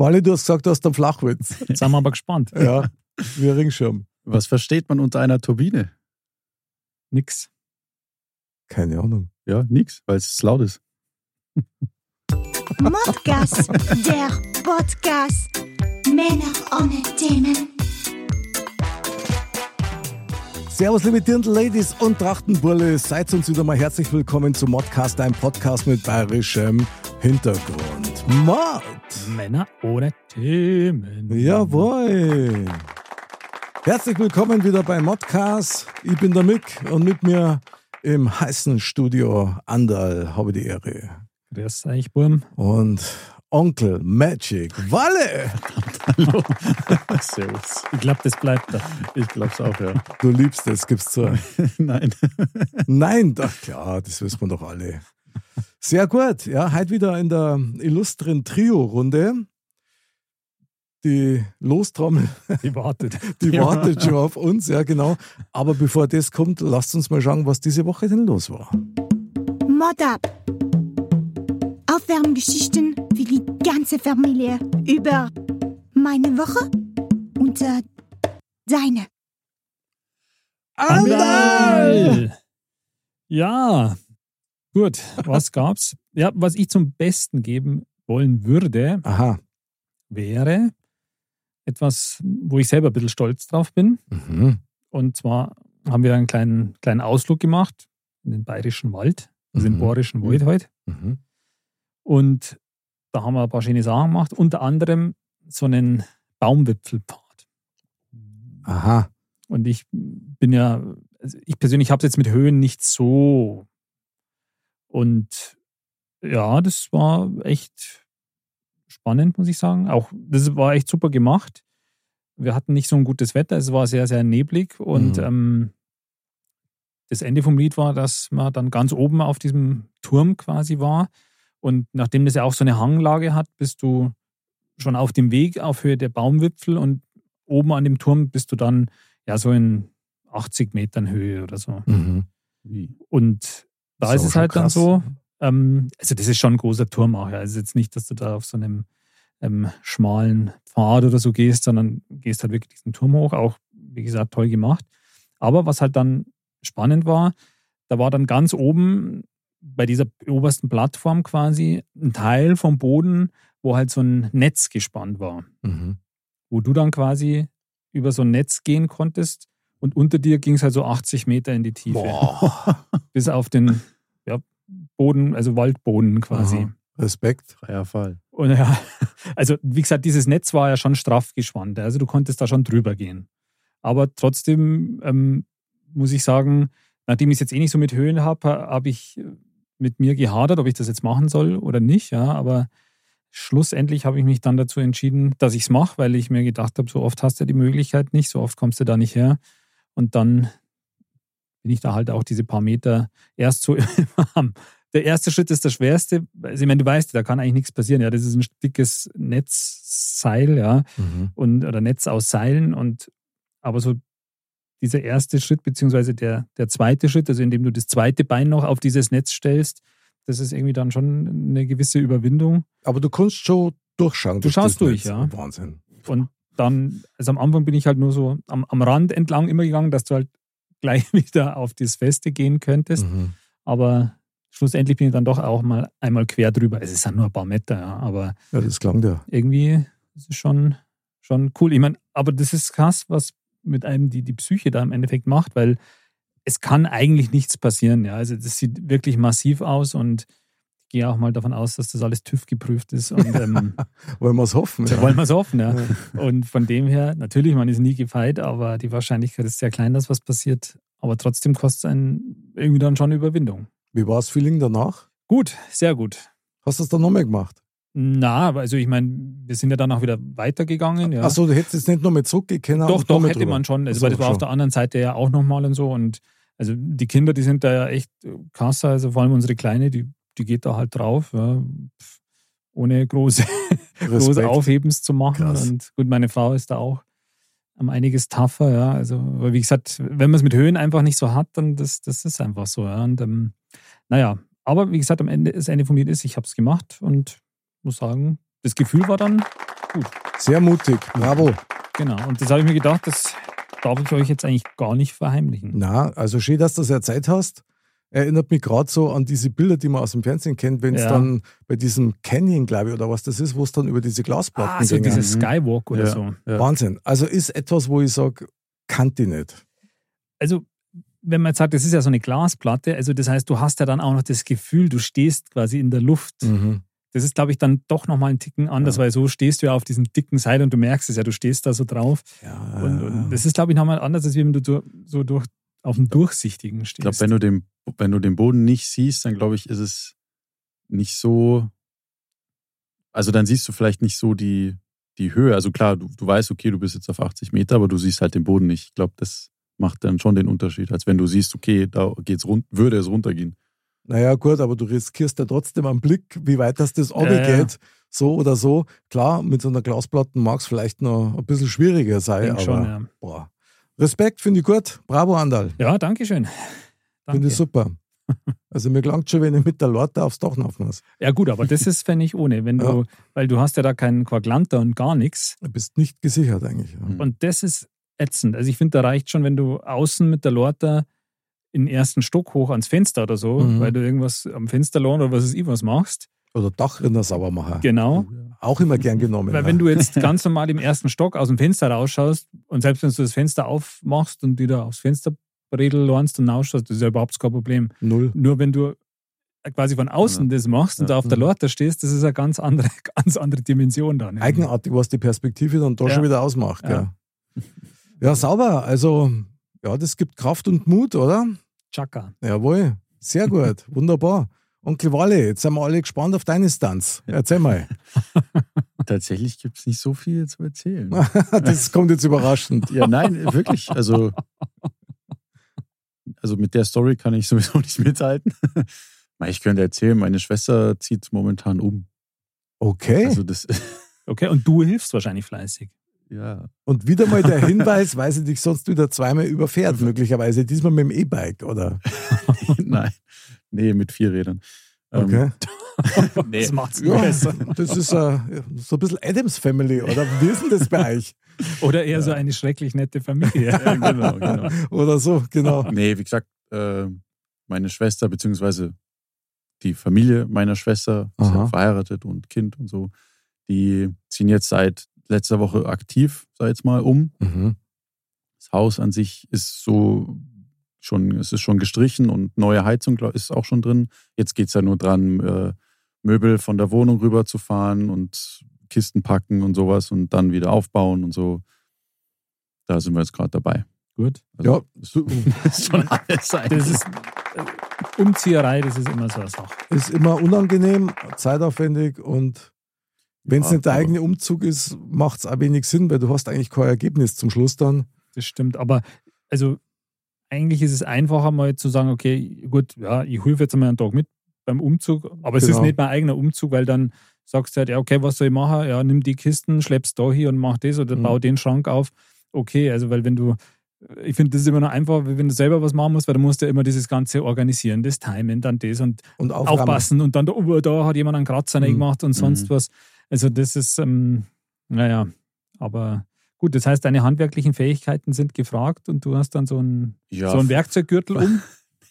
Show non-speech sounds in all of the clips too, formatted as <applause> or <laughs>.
Wally, du hast gesagt, du hast einen Flachwitz. <laughs> Jetzt sind wir aber gespannt. <laughs> ja, wie ein Ringschirm. Was versteht man unter einer Turbine? Nix. Keine Ahnung. Ja, nix, weil es laut ist. Modcast, der Podcast. Männer ohne Themen. Servus, liebe Dirndl-Ladies und Trachtenbulle. Seid uns wieder mal herzlich willkommen zum Modcast, einem Podcast mit bayerischem Hintergrund. Mod! Männer ohne Themen. Jawohl! Herzlich willkommen wieder bei Modcast. Ich bin der Mick und mit mir im heißen Studio Andal habe ich die Ehre. Grüß euch, Burm. Und Onkel Magic Walle. Hallo. <laughs> Servus. Ich glaube, das bleibt da. Ich glaub's auch, ja. Du liebst es, gibst zu. <laughs> Nein. Nein, doch klar, das wissen wir doch alle. Sehr gut. Ja, heute wieder in der illustren Trio-Runde. Die Lostrommel, Die wartet. <laughs> die wartet schon auf uns, ja genau. Aber bevor das kommt, lasst uns mal schauen, was diese Woche denn los war. Mod ab. Aufwärmgeschichten für die ganze Familie über meine Woche und äh, deine. Andal! Ja, gut. <laughs> Was gab's? Ja, was ich zum Besten geben wollen würde, Aha. wäre etwas, wo ich selber ein bisschen stolz drauf bin. Mhm. Und zwar haben wir einen kleinen, kleinen Ausflug gemacht in den Bayerischen Wald, also Mhm. den Bayerischen Wald heute. Mhm. Und da haben wir ein paar schöne Sachen gemacht, unter anderem so einen Baumwipfelpfad. Aha. Und ich bin ja, also ich persönlich habe es jetzt mit Höhen nicht so. Und ja, das war echt spannend, muss ich sagen. Auch das war echt super gemacht. Wir hatten nicht so ein gutes Wetter, es war sehr, sehr neblig und Mhm. ähm, das Ende vom Lied war, dass man dann ganz oben auf diesem Turm quasi war. Und nachdem das ja auch so eine Hanglage hat, bist du schon auf dem Weg auf Höhe der Baumwipfel und oben an dem Turm bist du dann ja so in 80 Metern Höhe oder so. Mhm. Und da Das ist es halt dann krass. so, ähm, also das ist schon ein großer Turm auch. Ja. Also jetzt nicht, dass du da auf so einem ähm, schmalen Pfad oder so gehst, sondern gehst halt wirklich diesen Turm hoch. Auch, wie gesagt, toll gemacht. Aber was halt dann spannend war, da war dann ganz oben bei dieser obersten Plattform quasi ein Teil vom Boden, wo halt so ein Netz gespannt war Mhm. wo du dann quasi über so ein Netz gehen konntest und unter dir ging es halt so 80 Meter in die Tiefe. Boah. <laughs> Bis auf den ja, Boden, also Waldboden quasi. Aha. Respekt. Freier Fall. Und ja, also wie gesagt, dieses Netz war ja schon straff gespannt. Also du konntest da schon drüber gehen. Aber trotzdem ähm, muss ich sagen, nachdem ich es jetzt eh nicht so mit Höhen habe, habe ich mit mir gehadert, ob ich das jetzt machen soll oder nicht. Ja, aber schlussendlich habe ich mich dann dazu entschieden, dass ich es mache, weil ich mir gedacht habe, so oft hast du die Möglichkeit nicht, so oft kommst du da nicht her. Und dann bin ich da halt auch diese paar Meter erst so <laughs> am der erste Schritt ist der schwerste. Also, ich meine, du weißt, da kann eigentlich nichts passieren. Ja, das ist ein dickes Netzseil, ja, Mhm. und oder Netz aus Seilen. Und aber so dieser erste Schritt, beziehungsweise der, der zweite Schritt, also indem du das zweite Bein noch auf dieses Netz stellst, das ist irgendwie dann schon eine gewisse Überwindung. Aber du kannst schon durchschauen. Du schaust durch, Netz. ja. Wahnsinn. Und dann, also am Anfang bin ich halt nur so am, am Rand entlang immer gegangen, dass du halt <laughs> gleich wieder auf das Feste gehen könntest. Mhm. Aber schlussendlich bin ich dann doch auch mal einmal quer drüber. Es ist ja nur ein paar Meter, ja, aber Ja, das klang ja. irgendwie ist es schon, schon cool. Ich meine, aber das ist krass, was mit einem die, die Psyche da im Endeffekt macht, weil es kann eigentlich nichts passieren. Ja. Also das sieht wirklich massiv aus und gehe auch mal davon aus, dass das alles TÜV geprüft ist. Und ähm, <laughs> Wollen wir es hoffen? da wollen wir es hoffen, ja. Und von dem her, natürlich, man ist nie gefeit, aber die Wahrscheinlichkeit ist sehr klein, dass was passiert. Aber trotzdem kostet es einen irgendwie dann schon Überwindung. Wie war das Feeling danach? Gut, sehr gut. Hast du das dann nochmal gemacht? Na, also ich meine, wir sind ja dann auch wieder weitergegangen. Ja. Achso, du hättest jetzt nicht nochmal zurückgehen doch, doch, hätte drüber. man schon. Also, das war auf schon. der anderen Seite ja auch nochmal und so. Und also die Kinder, die sind da ja echt krasser. Also vor allem unsere Kleine, die, die geht da halt drauf. Ja. Ohne große, <laughs> große. Aufhebens zu machen. Krass. Und gut, meine Frau ist da auch um einiges tougher, ja. Also, wie gesagt, wenn man es mit Höhen einfach nicht so hat, dann das, das ist einfach so, ja. Und ähm, naja, aber wie gesagt, am Ende, das Ende vom Lied ist, ich habe es gemacht und muss sagen, das Gefühl war dann Sehr mutig. Bravo. genau. Und das habe ich mir gedacht, das darf ich euch jetzt eigentlich gar nicht verheimlichen. Na, also schön, dass du das erzählt hast. Erinnert mich gerade so an diese Bilder, die man aus dem Fernsehen kennt, wenn es Ja. dann bei diesem Canyon, glaube ich, oder was das ist, wo es dann über diese Glasplatten Ah, so ging. dieses Skywalk oder Ja. so. Ja. Wahnsinn. Also ist etwas, wo ich sage, kannte ich nicht. Also, wenn man jetzt sagt, das ist ja so eine Glasplatte, also das heißt, du hast ja dann auch noch das Gefühl, du stehst quasi in der Luft. Mhm. Das ist, glaube ich, dann doch nochmal ein Ticken anders, weil so stehst du ja auf diesem dicken Seil und du merkst es ja, du stehst da so drauf. Ja, Und, und das ist, glaube ich, nochmal anders, als wenn du- so durch, auf dem Durchsichtigen Ich glaube, stehst. wenn du den, wenn du den Boden nicht siehst, dann glaube ich, ist es nicht so. Also dann siehst du vielleicht nicht so die, die Höhe. Also klar, du, du weißt, okay, du bist jetzt auf 80 Meter, aber du siehst halt den Boden nicht. Ich glaube, das macht dann schon den Unterschied, als wenn du siehst, okay, da geht's run würde es runtergehen. Naja, gut, aber du riskierst ja trotzdem am Blick, wie weit das das Ja, ja. geht. So oder so. Klar, mit so einer Glasplatte mag es vielleicht noch ein bisschen schwieriger sein, denk aber schon, ja. boah. Respekt, finde ich gut. Bravo, Andal. ja, danke schön. Finde ich super. <laughs> Also mir gelangt schon, wenn ich mit der Lorte aufs Dach laufen muss. Ja, gut, aber das ist, wenn ich ohne. Wenn du, weil du hast ja da keinen Quaglanter und gar nichts. Du bist nicht gesichert eigentlich. Ja. Und das ist ätzend. Also ich finde, da reicht schon, wenn du außen mit der Lorte in den ersten Stock hoch ans Fenster oder so, Mhm. weil du irgendwas am Fenster lohnt oder was weiß ich was machst. Oder Dachrinder sauber machen. Genau. Auch immer gern genommen. Weil ja. wenn du jetzt <laughs> ganz normal im ersten Stock aus dem Fenster rausschaust und selbst wenn du das Fenster aufmachst und wieder aufs Fensterbredel lernst und rausschaust, das ist ja überhaupt kein Problem. Null. Nur wenn du quasi von außen das machst und Ja. da auf der Mhm. Lorte stehst, das ist eine ganz andere, <laughs> ganz andere Dimension dann. Eigenartig, was die Perspektive dann da Ja. schon wieder ausmacht. Ja. Ja. ja, sauber. Also, ja, das gibt Kraft und Mut, oder? Chaka. Jawohl. Sehr gut. Wunderbar. Onkel Walle, jetzt sind wir alle gespannt auf deine Stunts. Erzähl mal. <laughs> Tatsächlich gibt es nicht so viel zu erzählen. <laughs> das kommt jetzt überraschend. Ja, nein, wirklich. Also, also mit der Story kann ich sowieso nicht mithalten. <laughs> Ich könnte erzählen, meine Schwester zieht momentan um. Okay. Also das, Okay, und du hilfst wahrscheinlich fleißig. Ja. Und wieder mal der Hinweis, weil sie dich sonst wieder zweimal überfährt, <laughs> möglicherweise. Diesmal mit dem E-Bike, oder? <laughs> Nein. Nee, mit vier Rädern. Ähm, Okay. <laughs> nee. Das macht's Ja, besser. das ist äh, so ein bisschen Adams Family, oder? Wie ist denn das bei euch? Oder eher so eine schrecklich nette Familie. Ja, genau, genau. Oder so, genau. Nee, wie gesagt, äh, meine Schwester, beziehungsweise die Familie meiner Schwester, ja verheiratet und Kind und so, die ziehen jetzt seit letzter Woche aktiv, sag ich jetzt mal, um. Mhm. Das Haus an sich ist so schon, es ist schon gestrichen und neue Heizung ist auch schon drin. Jetzt geht es ja nur dran, äh, Möbel von der Wohnung rüber zu fahren und Kisten packen und sowas und dann wieder aufbauen und so. Da sind wir jetzt gerade dabei. Gut. Ja, Also, so, <laughs> ist schon alles eigentlich. Das ist äh, Umzieherei, das ist immer so eine Sache. ist immer unangenehm, zeitaufwendig und wenn es Ja, nicht der eigene Umzug ist, macht es auch wenig Sinn, weil du hast eigentlich kein Ergebnis zum Schluss dann. Das stimmt. Aber also eigentlich ist es einfacher mal zu sagen, okay, gut, ja, ich helfe jetzt einmal einen Tag mit beim Umzug, aber es ist Genau. nicht mein eigener Umzug, weil dann sagst du halt, ja, okay, was soll ich machen? Ja, nimm die Kisten, schleppst da hier und mach das oder Mhm. bau den Schrank auf. Okay, also weil wenn du, ich finde, das ist immer noch einfach, wenn du selber was machen musst, weil du musst ja immer dieses Ganze organisieren, das Timen, dann das und Und aufpassen und dann, da, oh, da hat jemand einen Kratzer Mhm. gemacht und sonst Mhm. was. Also das ist, ähm, naja, aber gut, das heißt, deine handwerklichen Fähigkeiten sind gefragt und du hast dann so einen, ja, so einen Werkzeuggürtel um.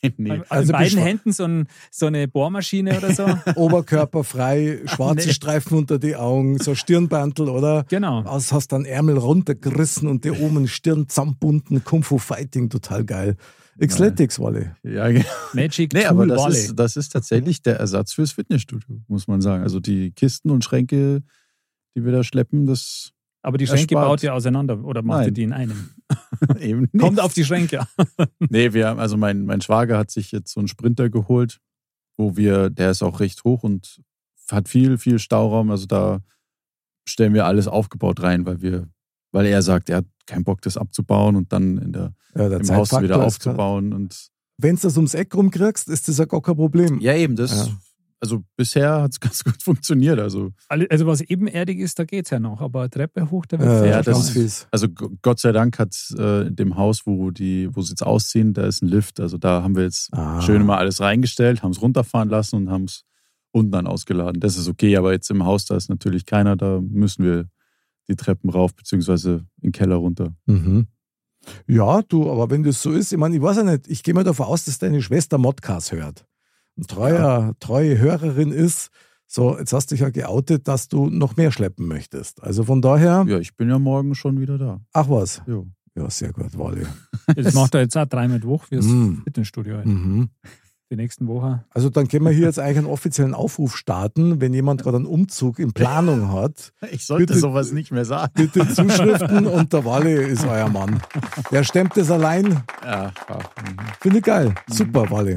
<laughs> nee. Also Also in beiden beschwa- Händen so, ein, so eine Bohrmaschine oder so. <laughs> Oberkörper frei, schwarze <laughs> Nee. Streifen unter die Augen, so Stirnbantel, oder? genau. Aus hast dann Ärmel runtergerissen und die oben Stirn zusammenbunden, Kung Fu Fighting, total geil. Xletics, Wolle. Ja, genau. Magic Nee, Tool aber das Wolle. ist, das ist tatsächlich der Ersatz fürs Fitnessstudio, muss man sagen. Also die Kisten und Schränke, die wir da schleppen, das aber die Schränke erspart. baut ihr auseinander oder macht ihr Nein. die in einem? <laughs> eben nicht. Kommt auf die Schränke. <laughs> Nee, wir haben, also mein, mein Schwager hat sich jetzt so einen Sprinter geholt, wo wir, der ist auch recht hoch und hat viel, viel Stauraum. Also da stellen wir alles aufgebaut rein, weil wir, weil er sagt, er hat keinen Bock, das abzubauen und dann in der, Ja, der im Haus wieder aufzubauen. Und Wenn du das ums Eck rumkriegst, ist das ja gar kein Problem. ja, eben, das, Ja. also bisher hat es <laughs> ganz gut funktioniert. Also, Also was ebenerdig ist, da geht es ja noch, aber Treppe hoch, da wird Ja, es Ja, das ist- fies. also Gott sei Dank hat äh, in dem Haus, wo die, wo sie jetzt ausziehen, da ist ein Lift. Also da haben wir jetzt Ah. schön mal alles reingestellt, haben es runterfahren lassen und haben es unten dann ausgeladen. Das ist okay, aber jetzt im Haus, da ist natürlich keiner, da müssen wir die Treppen rauf, beziehungsweise in den Keller runter. Mhm. Ja, du, aber wenn das so ist, ich meine, ich weiß ja nicht, ich gehe mal davon aus, dass deine Schwester Modcast hört. Eine treuer, treue Hörerin ist. So, jetzt hast du dich ja geoutet, dass du noch mehr schleppen möchtest. Also von daher, Ja, ich bin ja morgen schon wieder da. ach was. Jo. Ja, sehr gut, Wally. Das <laughs> macht er jetzt auch dreimal die Woche fürs Mm. Fitnessstudio halt. Mhm. Die nächsten Wochen. Also dann können wir hier jetzt eigentlich einen offiziellen Aufruf starten, wenn jemand gerade einen Umzug in Planung hat. <laughs> Ich sollte Bitte- sowas nicht mehr sagen. Bitte Zuschriften und der Wally ist euer Mann. Der stemmt das allein. Ja, mhm. Finde ich geil. Super, Wally.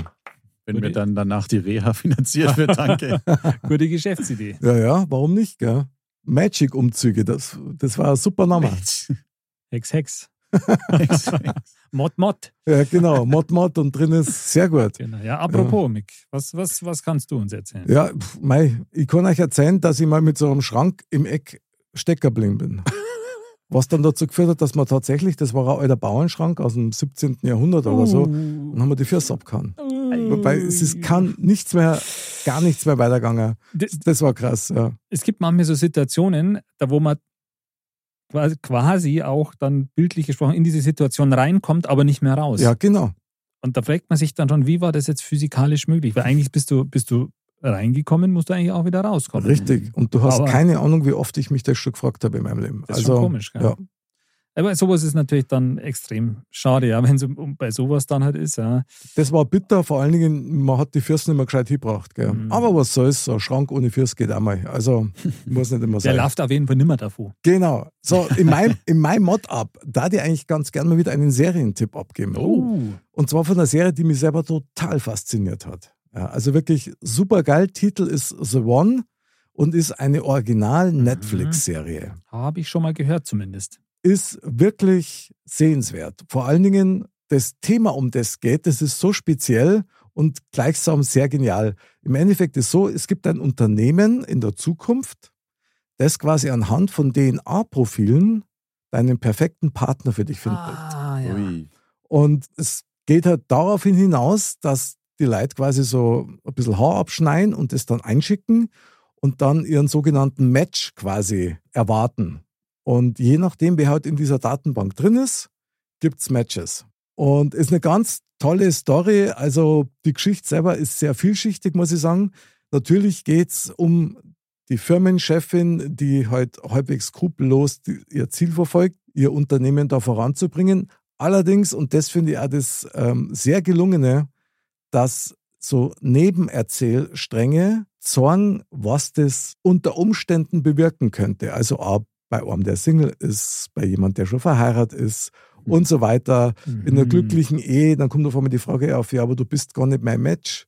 wenn mir dann danach die Reha finanziert wird, danke. <laughs> Gute Geschäftsidee. Ja, ja, warum nicht, gell? Magic-Umzüge, das, das war ein super Name. Hex, Hex. Mod, Mod. Ja, genau. Mod, Mod und drin ist sehr gut. Genau. Ja, apropos, Mick, was, was, was kannst du uns erzählen? Ja, mei, ich kann euch erzählen, dass ich mal mit so einem Schrank im Eck stecker geblieben bin. <laughs> Was dann dazu geführt hat, dass man tatsächlich, das war ein alter Bauernschrank aus dem 17. Jahrhundert oder so, und haben wir die Füße abgehauen. Weil es ist kann nichts mehr, gar nichts mehr weitergegangen. Das- Das war krass, ja. es gibt manchmal so Situationen, da wo man quasi- auch dann bildlich gesprochen in diese Situation reinkommt, aber nicht mehr raus. Ja, genau. Und da fragt man sich dann schon, wie war das jetzt physikalisch möglich? Weil eigentlich bist du, bist du reingekommen, musst du eigentlich auch wieder rauskommen. Richtig. Und du hast Aber- keine Ahnung, wie oft ich mich das schon gefragt habe in meinem Leben. Das ist also, schon komisch, gell? ja. Aber sowas ist natürlich dann extrem schade, ja, <laughs> wenn es bei sowas dann halt ist, ja. Das war bitter, vor allen Dingen, man hat die Fürst nicht mehr gescheit hingebracht. Gell? Mhm. Aber was soll's, so ein Schrank ohne Fürst geht auch mal. Also, <laughs> muss nicht immer Der sein. läuft auf jeden Fall nimmer davor. Genau. So, in meinem, <laughs> in meinem Mod-Up, da die eigentlich ganz gerne mal wieder einen Serientipp abgeben. Oh. Und zwar von einer Serie, die mich selber total fasziniert hat. Ja, also wirklich super geil. Titel ist The One und ist eine Mhm. Original-Netflix-Serie. Habe ich schon mal gehört zumindest. Ist wirklich sehenswert. Vor allen Dingen das Thema, um das geht, das ist so speziell und gleichsam sehr genial. Im Endeffekt ist so, es gibt ein Unternehmen in der Zukunft, das quasi anhand von DNA-Profilen deinen perfekten Partner für dich findet. Ah, ja. Und es geht halt daraufhin hinaus, dass die Leute quasi so ein bisschen Haar abschneiden und das dann einschicken und dann ihren sogenannten Match quasi erwarten. Und je nachdem, wer halt in dieser Datenbank drin ist, gibt's Matches. Und ist eine ganz tolle Story. Also die Geschichte selber ist sehr vielschichtig, muss ich sagen. Natürlich geht's um die Firmenchefin, die halt halbwegs skrupellos ihr Ziel verfolgt, ihr Unternehmen da voranzubringen. Allerdings, und das finde ich auch das ähm, sehr gelungene, dass so Nebenerzählstränge zorn, was das unter Umständen bewirken könnte. Also auch bei einem, der Single ist, bei jemand, der schon verheiratet ist und so weiter. In einer Mhm. glücklichen Ehe, dann kommt auf einmal die Frage auf, ja, aber du bist gar nicht mein Match.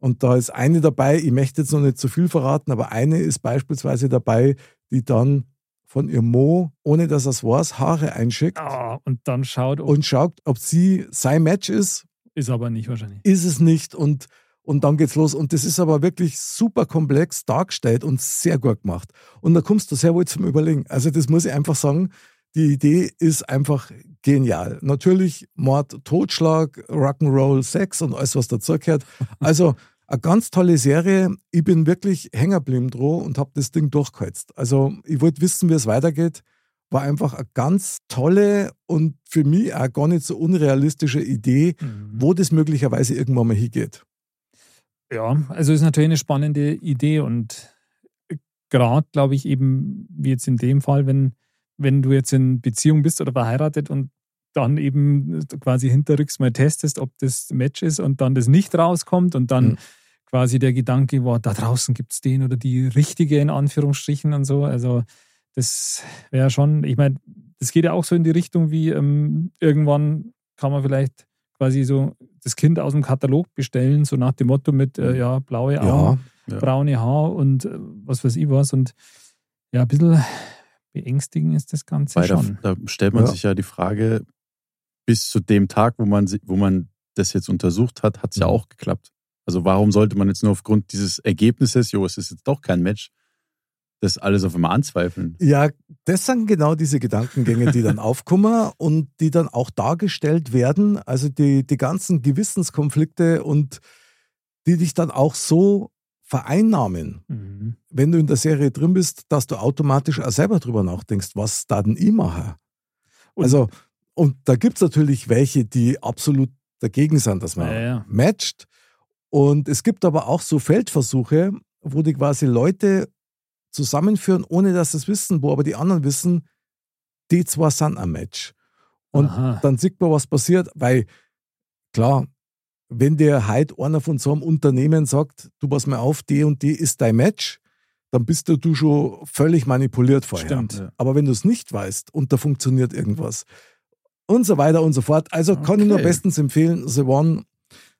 Und da ist eine dabei, ich möchte jetzt noch nicht zu viel verraten, aber eine ist beispielsweise dabei, die dann von ihrem Mo, ohne dass er es weiß, Haare einschickt Ah, und dann schaut, ob, und schaut, ob sie sein Match ist, ist aber nicht wahrscheinlich. ist es nicht und, und dann geht's los. Und das ist aber wirklich super komplex dargestellt und sehr gut gemacht. Und da kommst du sehr wohl zum Überlegen. Also das muss ich einfach sagen, die Idee ist einfach genial. Natürlich Mord, Totschlag, Rock'n'Roll, Sex und alles, was dazugehört. <laughs> Also eine ganz tolle Serie. Ich bin wirklich hängen geblieben dran und habe das Ding durchgeheizt. Also ich wollte wissen, wie es weitergeht. War einfach eine ganz tolle und für mich auch gar nicht so unrealistische Idee, Mhm. wo das möglicherweise irgendwann mal hingeht. Ja, also ist natürlich eine spannende Idee und gerade, glaube ich, eben, wie jetzt in dem Fall, wenn, wenn du jetzt in Beziehung bist oder verheiratet und dann eben quasi hinterrücks mal testest, ob das Match ist und dann das nicht rauskommt und dann Mhm. quasi der Gedanke war, da draußen gibt es den oder die richtige in Anführungsstrichen und so. Also das wäre schon, ich meine, das geht ja auch so in die Richtung wie ähm, irgendwann kann man vielleicht quasi so das Kind aus dem Katalog bestellen, so nach dem Motto mit, äh, ja, blaue Augen. Ja. braune Haar und äh, was weiß ich was. Und ja, ein bisschen beängstigend ist das Ganze Weil da, schon. da stellt man Ja. sich ja die Frage, bis zu dem Tag, wo man, wo man das jetzt untersucht hat, hat es ja Mhm. auch geklappt. Also warum sollte man jetzt nur aufgrund dieses Ergebnisses, jo, es ist jetzt doch kein Match, das alles auf einmal anzweifeln? Ja, das sind genau diese Gedankengänge, die dann <laughs> aufkommen und die dann auch dargestellt werden. Also die, die ganzen Gewissenskonflikte und die dich dann auch so vereinnahmen, Mhm. wenn du in der Serie drin bist, dass du automatisch auch selber drüber nachdenkst, was da denn ich mache. Und- also, und da gibt es natürlich welche, die absolut dagegen sind, dass man Ja, ja. matcht. Und es gibt aber auch so Feldversuche, wo die quasi Leute zusammenführen, ohne dass sie es wissen, wo aber die anderen wissen, die zwei sind ein Match. Und Aha. dann sieht man, was passiert, weil klar, wenn dir heute einer von so einem Unternehmen sagt, du pass mal auf, die und die ist dein Match, dann bist du, du schon völlig manipuliert vorher. Stimmt. Ja. Aber wenn du es nicht weißt und da funktioniert irgendwas und so weiter und so fort. Also kann ich nur Okay. bestens empfehlen, The One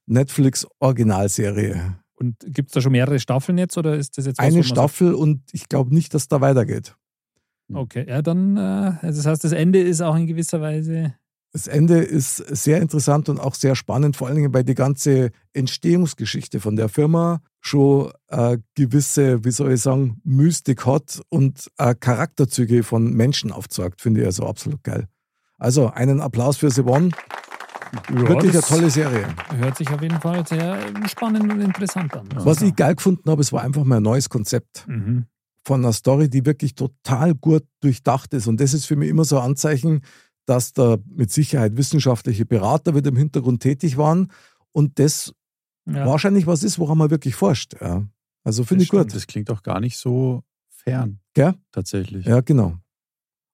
Netflix Originalserie. Und gibt es da schon mehrere Staffeln jetzt oder ist das jetzt was, Eine Staffel und ich glaube nicht, dass da weitergeht. Sagt, okay, ja, dann, äh, also das heißt, das Ende ist auch in gewisser Weise. Das Ende ist sehr interessant und auch sehr spannend, vor allen Dingen, weil die ganze Entstehungsgeschichte von der Firma schon äh, gewisse, wie soll ich sagen, Mystik hat und äh, Charakterzüge von Menschen aufzeigt, finde ich also absolut geil. Also einen Applaus für The One. Ja, Wirklich eine tolle Serie. Hört sich auf jeden Fall sehr spannend und interessant an. Was ich geil gefunden habe, es war einfach mal ein neues Konzept Mhm. von einer Story, die wirklich total gut durchdacht ist. Und das ist für mich immer so ein Anzeichen, dass da mit Sicherheit wissenschaftliche Berater wieder im Hintergrund tätig waren und das Ja. wahrscheinlich was ist, woran man wirklich forscht. Ja. Also finde ich Das gut. Das klingt auch gar nicht so fern, Gell? tatsächlich. Ja, genau.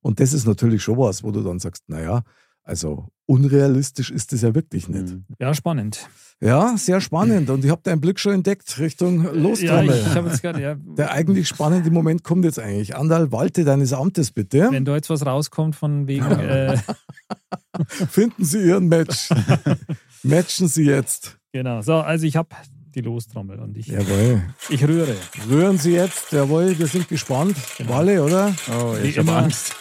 Und das ist natürlich schon was, wo du dann sagst, naja, also unrealistisch ist das ja wirklich nicht. Mhm. ja, spannend. Ja, sehr spannend. Und ich habe deinen Blick schon entdeckt Richtung Ja, Lostrommel. jetzt gerade, ja, Der eigentlich spannende Moment kommt jetzt eigentlich. Andal, walte deines Amtes bitte. wenn da jetzt was rauskommt von wegen, <laughs> äh, Finden Sie Ihren Match. <laughs> Matchen Sie jetzt. genau. So, also ich habe die Lostrommel und ich, Jawohl. ich rühre. Rühren Sie jetzt. Jawohl, wir sind gespannt. Genau. Walle, oder? Oh, Wie ich habe immer. Angst.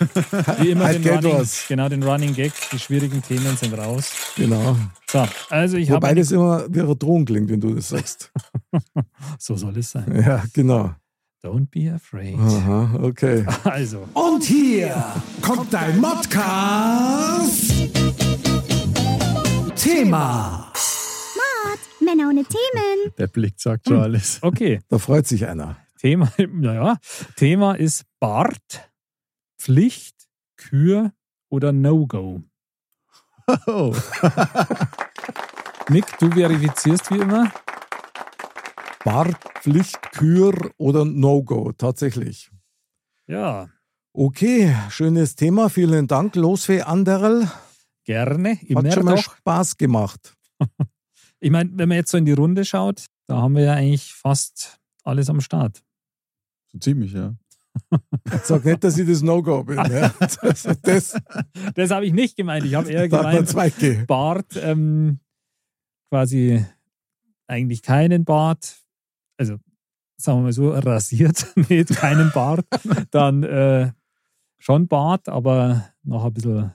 Wie immer Heute den geht Running, was. genau den Running Gag, die schwierigen Themen sind raus. Genau. So, also ich Wobei habe das immer wie eine Drohung klingt, wenn du das sagst. <laughs> so soll es sein. Ja, genau. Don't be afraid. Aha, okay. <laughs> Also, Und hier kommt dein Modcast. Männer ohne Themen. Der Blick sagt schon alles. okay. Da freut sich einer. Thema, <laughs> naja, Thema ist Bart, Pflicht, Kür oder No-Go. Oh. <laughs> Nick, du verifizierst wie immer. Bart, Pflicht, Kür oder No-Go, tatsächlich. Ja, Okay, schönes Thema. Vielen Dank, Losfee Anderl. gerne. Immer Hat schon mal doch. Spaß gemacht. <laughs> Ich meine, wenn man jetzt so in die Runde schaut, da haben wir ja eigentlich fast alles am Start. So ziemlich, ja. <laughs> Sag nicht, dass ich das No-Go bin. Ja. Das, das <laughs> Das habe ich nicht gemeint. Ich habe eher gemeint. Bart, ähm, quasi eigentlich keinen Bart, also sagen wir mal so, rasiert, <laughs> nicht keinen Bart, dann äh, schon Bart, aber noch ein bisschen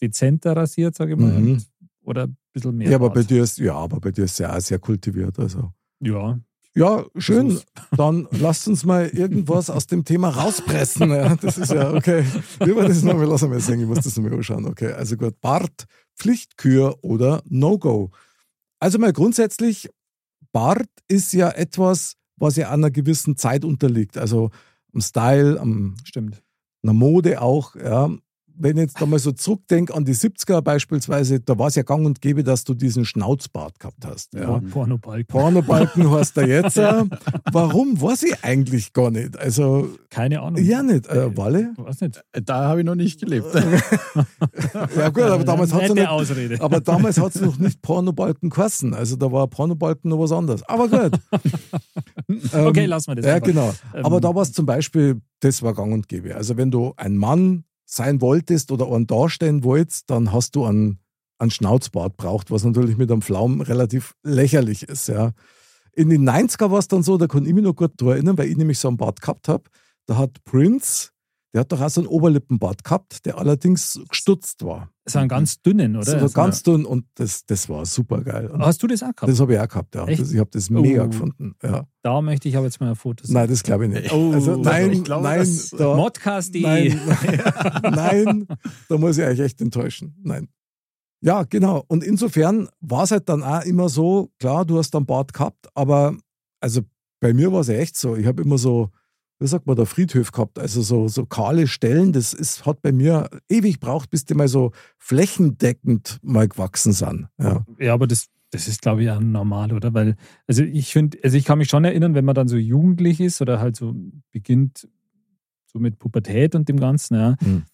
dezenter rasiert, sage ich mal, Mhm. Oder ein bisschen mehr Ja, aber bei dir ist, ja, aber bei dir ist ja auch sehr kultiviert. Also. Ja, Ja, schön. <laughs> Dann lasst uns mal irgendwas aus dem Thema rauspressen. Ja, das ist ja okay. Wie war das nochmal? Lass mal sehen, ich muss das nochmal anschauen. Okay, also gut. Bart, Pflichtkür oder No-Go. Also mal grundsätzlich, Bart ist ja etwas, was ja einer gewissen Zeit unterliegt. Also am Style, am, stimmt. einer Mode auch. Ja. Wenn ich jetzt da mal so zurückdenke an die 70er beispielsweise, da war es ja gang und gäbe, dass du diesen Schnauzbart gehabt hast. Ja. Por- Pornobalken. Pornobalken heißt er jetzt. äh. <laughs> Warum? Weiß ich eigentlich gar nicht. Also, Keine Ahnung. ja nicht. Äh, Walle? Weiß nicht. Da habe ich noch nicht gelebt. <laughs> Ja gut, aber damals hat es Ausrede. aber damals hat's <laughs> noch nicht Pornobalken geheißen. Also da war Pornobalken noch was anderes. Aber gut. Ähm, okay, lassen wir das. Ja, einfach. genau. Aber Ähm, da war es zum Beispiel, das war gang und gäbe. Also wenn du ein Mann sein wolltest oder einen darstellen wolltest, dann hast du einen, einen Schnauzbart braucht, was natürlich mit einem Pflaum relativ lächerlich ist. Ja. in den 90er war es dann so, da kann ich mich noch gut daran erinnern, weil ich nämlich so einen Bart gehabt habe. Da hat Prince, der hat doch auch so einen Oberlippenbart gehabt, der allerdings gestutzt war. So einen ganz dünnen, oder? So Also, ganz dünn und das, das war super geil. Hast du das auch gehabt? Das habe ich auch gehabt, ja. Echt? Das, ich habe das mega Oh. gefunden. Ja. da möchte ich aber jetzt mal ein Foto sehen. Nein, das glaube ich nicht. Oh. also, nein, Ich glaube, nein, das- da, Modcast.de. nein, <laughs> <laughs> nein, da muss ich euch echt enttäuschen. Nein. Ja, genau. Und insofern war es halt dann auch immer so, klar, du hast dann Bart gehabt, aber also bei mir war es ja echt so. Ich habe immer so, wie sagt man, der Friedhof gehabt, also so, so kahle Stellen. Das ist, hat bei mir ewig gebraucht, bis die mal so flächendeckend mal gewachsen sind. Ja. Ja, aber das, das ist, glaube ich, auch normal, oder? Weil, also ich finde, also ich kann mich schon erinnern, wenn man dann so jugendlich ist oder halt so beginnt, so mit Pubertät und dem Ganzen, ja, Mhm.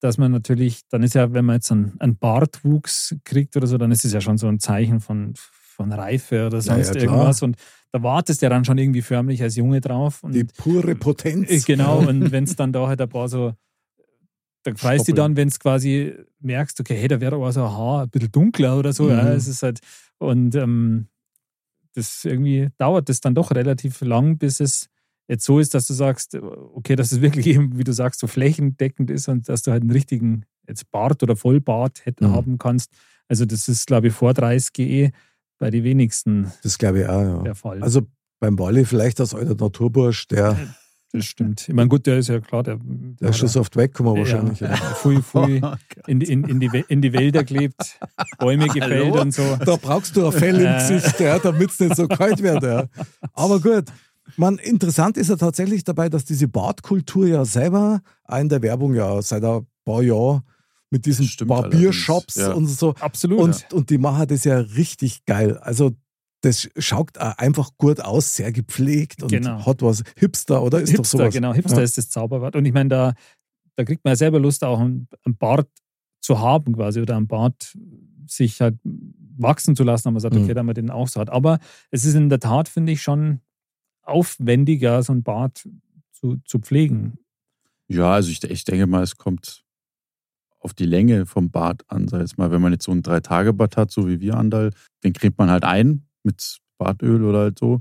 dass man natürlich, dann ist ja, wenn man jetzt einen, einen Bartwuchs kriegt oder so, dann ist es ja schon so ein Zeichen von, von Reife oder Ja, sonst ja, klar. irgendwas. Und da wartest du ja dann schon irgendwie förmlich als Junge drauf. Und Die pure Potenz. äh, Genau, und <laughs> wenn es dann da halt ein paar so, da freust du dann, wenn es quasi merkst, okay, hey, da wäre aber so ein Haar ein bisschen dunkler oder so. Ja, Mhm. es ist halt, und ähm, das irgendwie dauert das dann doch relativ lang, bis es jetzt so ist, dass du sagst, okay, dass es wirklich eben, wie du sagst, so flächendeckend ist und dass du halt einen richtigen jetzt Bart oder Vollbart hätten Mhm. haben kannst. Also das ist, glaube ich, vor 30 eh bei den wenigsten Das glaube ich auch, ja. der Fall. Also beim Wally vielleicht als alter Naturbursch, der, das stimmt. Ich meine, gut, der ist ja klar, der, der ist schon so oft weggekommen wahrscheinlich. Ja. Fui, <laughs> fui, <laughs> in, die- in, in, die, in die Wälder gelebt, Bäume gefällt und so. Da brauchst du ein Fell im Äh. Gesicht, ja, damit es nicht so kalt wird. Ja. Aber gut. Man, interessant ist ja tatsächlich dabei, dass diese Bartkultur ja selber auch in der Werbung ja seit ein paar Jahren mit diesen Barbiershops ja. und so. Absolut. Und, und die machen das ja richtig geil. Also das schaut einfach gut aus, sehr gepflegt und Genau. hat was Hipster, oder? Ist Hipster, doch sowas. genau. Hipster Ja. ist das Zauberwort. Und ich meine, da, da kriegt man ja selber Lust, auch einen, Bart zu haben quasi oder einen Bart sich halt wachsen zu lassen, aber man sagt, Mhm. okay, da man den auch so hat. Aber es ist in der Tat, finde ich, schon aufwendiger, so einen Bart zu, zu pflegen. Ja, also ich, ich denke mal, es kommt auf die Länge vom Bart an. Sag jetzt mal, wenn man jetzt so einen Drei-Tage-Bart hat, so wie wir Andal, den cremt man halt ein mit Bartöl oder halt so.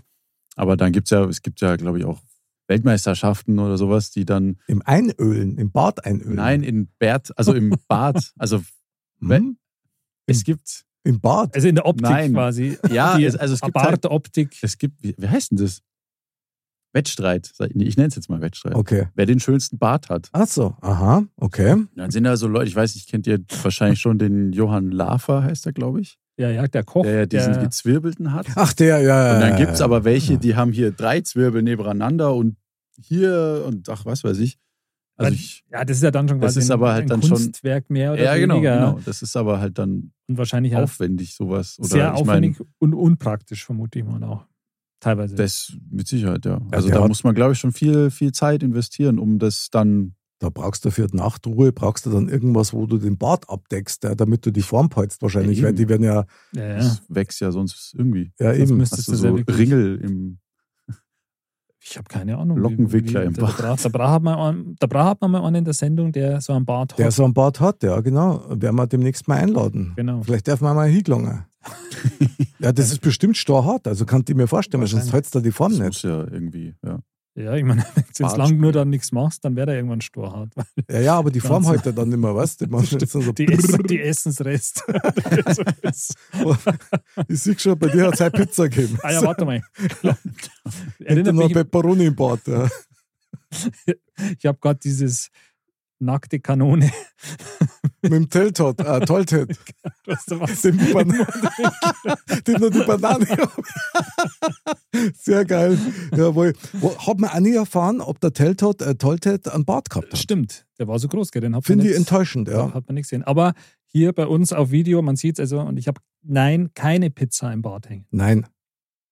Aber dann gibt es ja, es gibt ja, glaube ich, auch Weltmeisterschaften oder sowas, die dann, Im Einölen, im Bart einölen. nein, in Bart, also im <laughs> Bart, also Hm? es gibt, Im Bart. Also in der Optik Nein. quasi. ja, Die es, also es gibt halt, Bartoptik. es gibt, wie, wie heißt denn das? Wettstreit. Ich nenne es jetzt mal Wettstreit. Okay. Wer den schönsten Bart hat. Ach so, aha, okay. Dann sind da so Leute, ich weiß nicht, kennt ihr wahrscheinlich schon den Johann Lafer, heißt er, glaube ich, Ja, ja, der Koch. der ja diesen der, gezwirbelten hat. Ach, der, ja. Und dann ja, gibt es ja. aber welche, Ja. die haben hier drei Zwirbel nebeneinander und hier und ach, was weiß ich. Also ich, ja, das ist ja dann schon Das quasi ist ein, aber halt ein dann schon- Kunstwerk mehr oder ja, genau, weniger. genau. Das ist aber halt dann Und wahrscheinlich auch aufwendig, sowas. Oder sehr ich aufwendig meine, und unpraktisch, vermute ich mal auch. Teilweise. das mit Sicherheit, ja. Also der da hat- muss man, glaube ich, schon viel, viel Zeit investieren, um das dann. Da brauchst du für die Nachtruhe, brauchst du dann irgendwas, wo du den Bart abdeckst, ja, damit du die Form peitst wahrscheinlich, Ja, weil die werden ja, ja, ja. Das wächst ja sonst irgendwie. ja eben. müsste- Hast ist du ja so Ringel im. <laughs> Ich habe keine Ahnung. wie- Lockenwickler wie- im da, Bart. da, da, braucht hat man, einen- da braucht man mal einen in der Sendung, der so einen Bart hat. Der so einen Bart hat, ja, genau. Werden wir demnächst mal einladen. genau. Vielleicht dürfen wir mal hingelangen. Ja, das ist bestimmt starrhart, also kann ich mir vorstellen, sonst hältst du die Form Das nicht. muss ja irgendwie, ja. Ja, ich meine, <laughs> wenn du jetzt lang nur dann nichts machst, dann wäre er irgendwann sturhart. Ja, ja, aber die Form hält er dann nicht mehr, weißt du? Die, <laughs> so Die, Ess, die Essensrest. <laughs> So ist- ich sehe schon, bei dir hat es eine Pizza gegeben. ah ja, warte mal. Hätte Erinnert noch mich, Pepperoni im Bart. Ja. ich habe gerade dieses nackte Kanone. Mit dem Teltot, äh, Tolltet. Weißt <laughs> du was? Den, <laughs> den nur die Banane. Sehr geil. Jawohl. Wo, hat man auch nie erfahren, ob der Teltot, äh, Tolltet einen Bart gehabt hat. Stimmt, der war so groß, gell? Den hat man Finde ich enttäuschend, ja. Hat man nicht gesehen. Aber hier bei uns auf Video, man sieht es also, und ich habe, nein, keine Pizza im Bart hängen. Nein.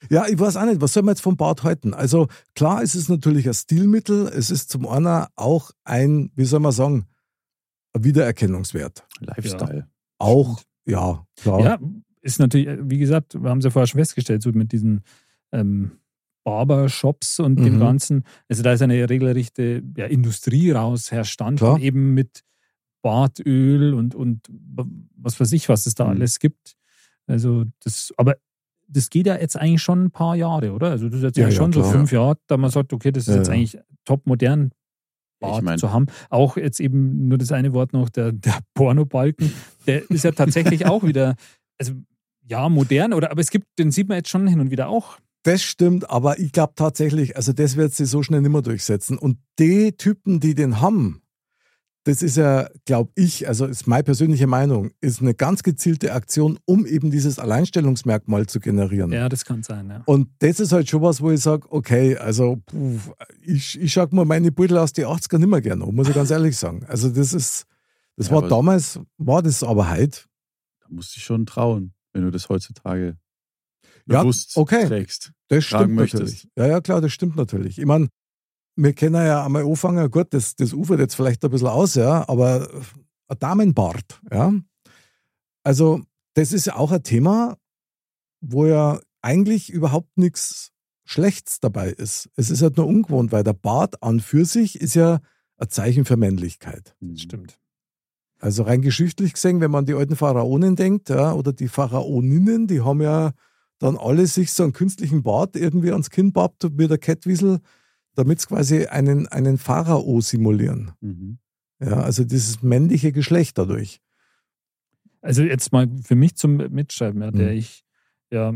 Ja, ich weiß auch nicht, was soll man jetzt vom Bart halten? Also klar, es ist natürlich ein Stilmittel, es ist zum einen auch ein, wie soll man sagen, Wiedererkennungswert. Lifestyle. Auch, ja, klar. Ja, ist natürlich, wie gesagt, wir haben es ja vorher schon festgestellt, so mit diesen ähm, Barbershops und dem Mhm. Ganzen. Also da ist eine regelrechte ja, Industrie raus herstanden, eben mit Bartöl und, und was weiß ich, was es da Mhm. alles gibt. Also das, aber das geht ja jetzt eigentlich schon ein paar Jahre, oder? Also das ist jetzt Ja, ja, schon so klar. fünf Jahre, da man sagt, okay, das ist Ja, jetzt ja. eigentlich top modern, Ich mein- zu haben. Auch jetzt eben nur das eine Wort noch, der, der Pornobalken, der ist ja tatsächlich auch wieder, also ja, modern, oder aber es gibt, den sieht man jetzt schon hin und wieder auch. Das stimmt, aber ich glaube tatsächlich, also das wird sich so schnell nicht mehr durchsetzen. Und die Typen, die den haben, das ist ja, glaube ich, also ist meine persönliche Meinung, ist eine ganz gezielte Aktion, um eben dieses Alleinstellungsmerkmal zu generieren. Ja, das kann sein, ja. Und das ist halt schon was, wo ich sage, okay, also puh, ich, ich schaue mir meine Beutel aus die 80er nicht mehr gerne muss ich ganz <laughs> ehrlich sagen. Also das ist, das Ja, war damals, war das aber heute. Da musst du dich schon trauen, wenn du das heutzutage Ja, bewusst okay. trägst. Das stimmt möchtest. natürlich. Ja, ja, klar, das stimmt natürlich. Ich meine, wir können ja einmal anfangen, gut, das, das ufert jetzt vielleicht ein bisschen aus, ja, aber ein Damenbart, ja. Also, das ist ja auch ein Thema, wo ja eigentlich überhaupt nichts Schlechtes dabei ist. Es ist halt nur ungewohnt, weil der Bart an für sich ist ja ein Zeichen für Männlichkeit. Das stimmt. Also rein geschichtlich gesehen, wenn man an die alten Pharaonen denkt, ja, oder die Pharaoninnen, die haben ja dann alle sich so einen künstlichen Bart irgendwie ans Kinn babbt wie der Kettwiesel, damit sie quasi einen, einen Pharao simulieren. Mhm. Ja, also dieses männliche Geschlecht dadurch. Also jetzt mal für mich zum Mitschreiben, ja, der Mhm. ich ja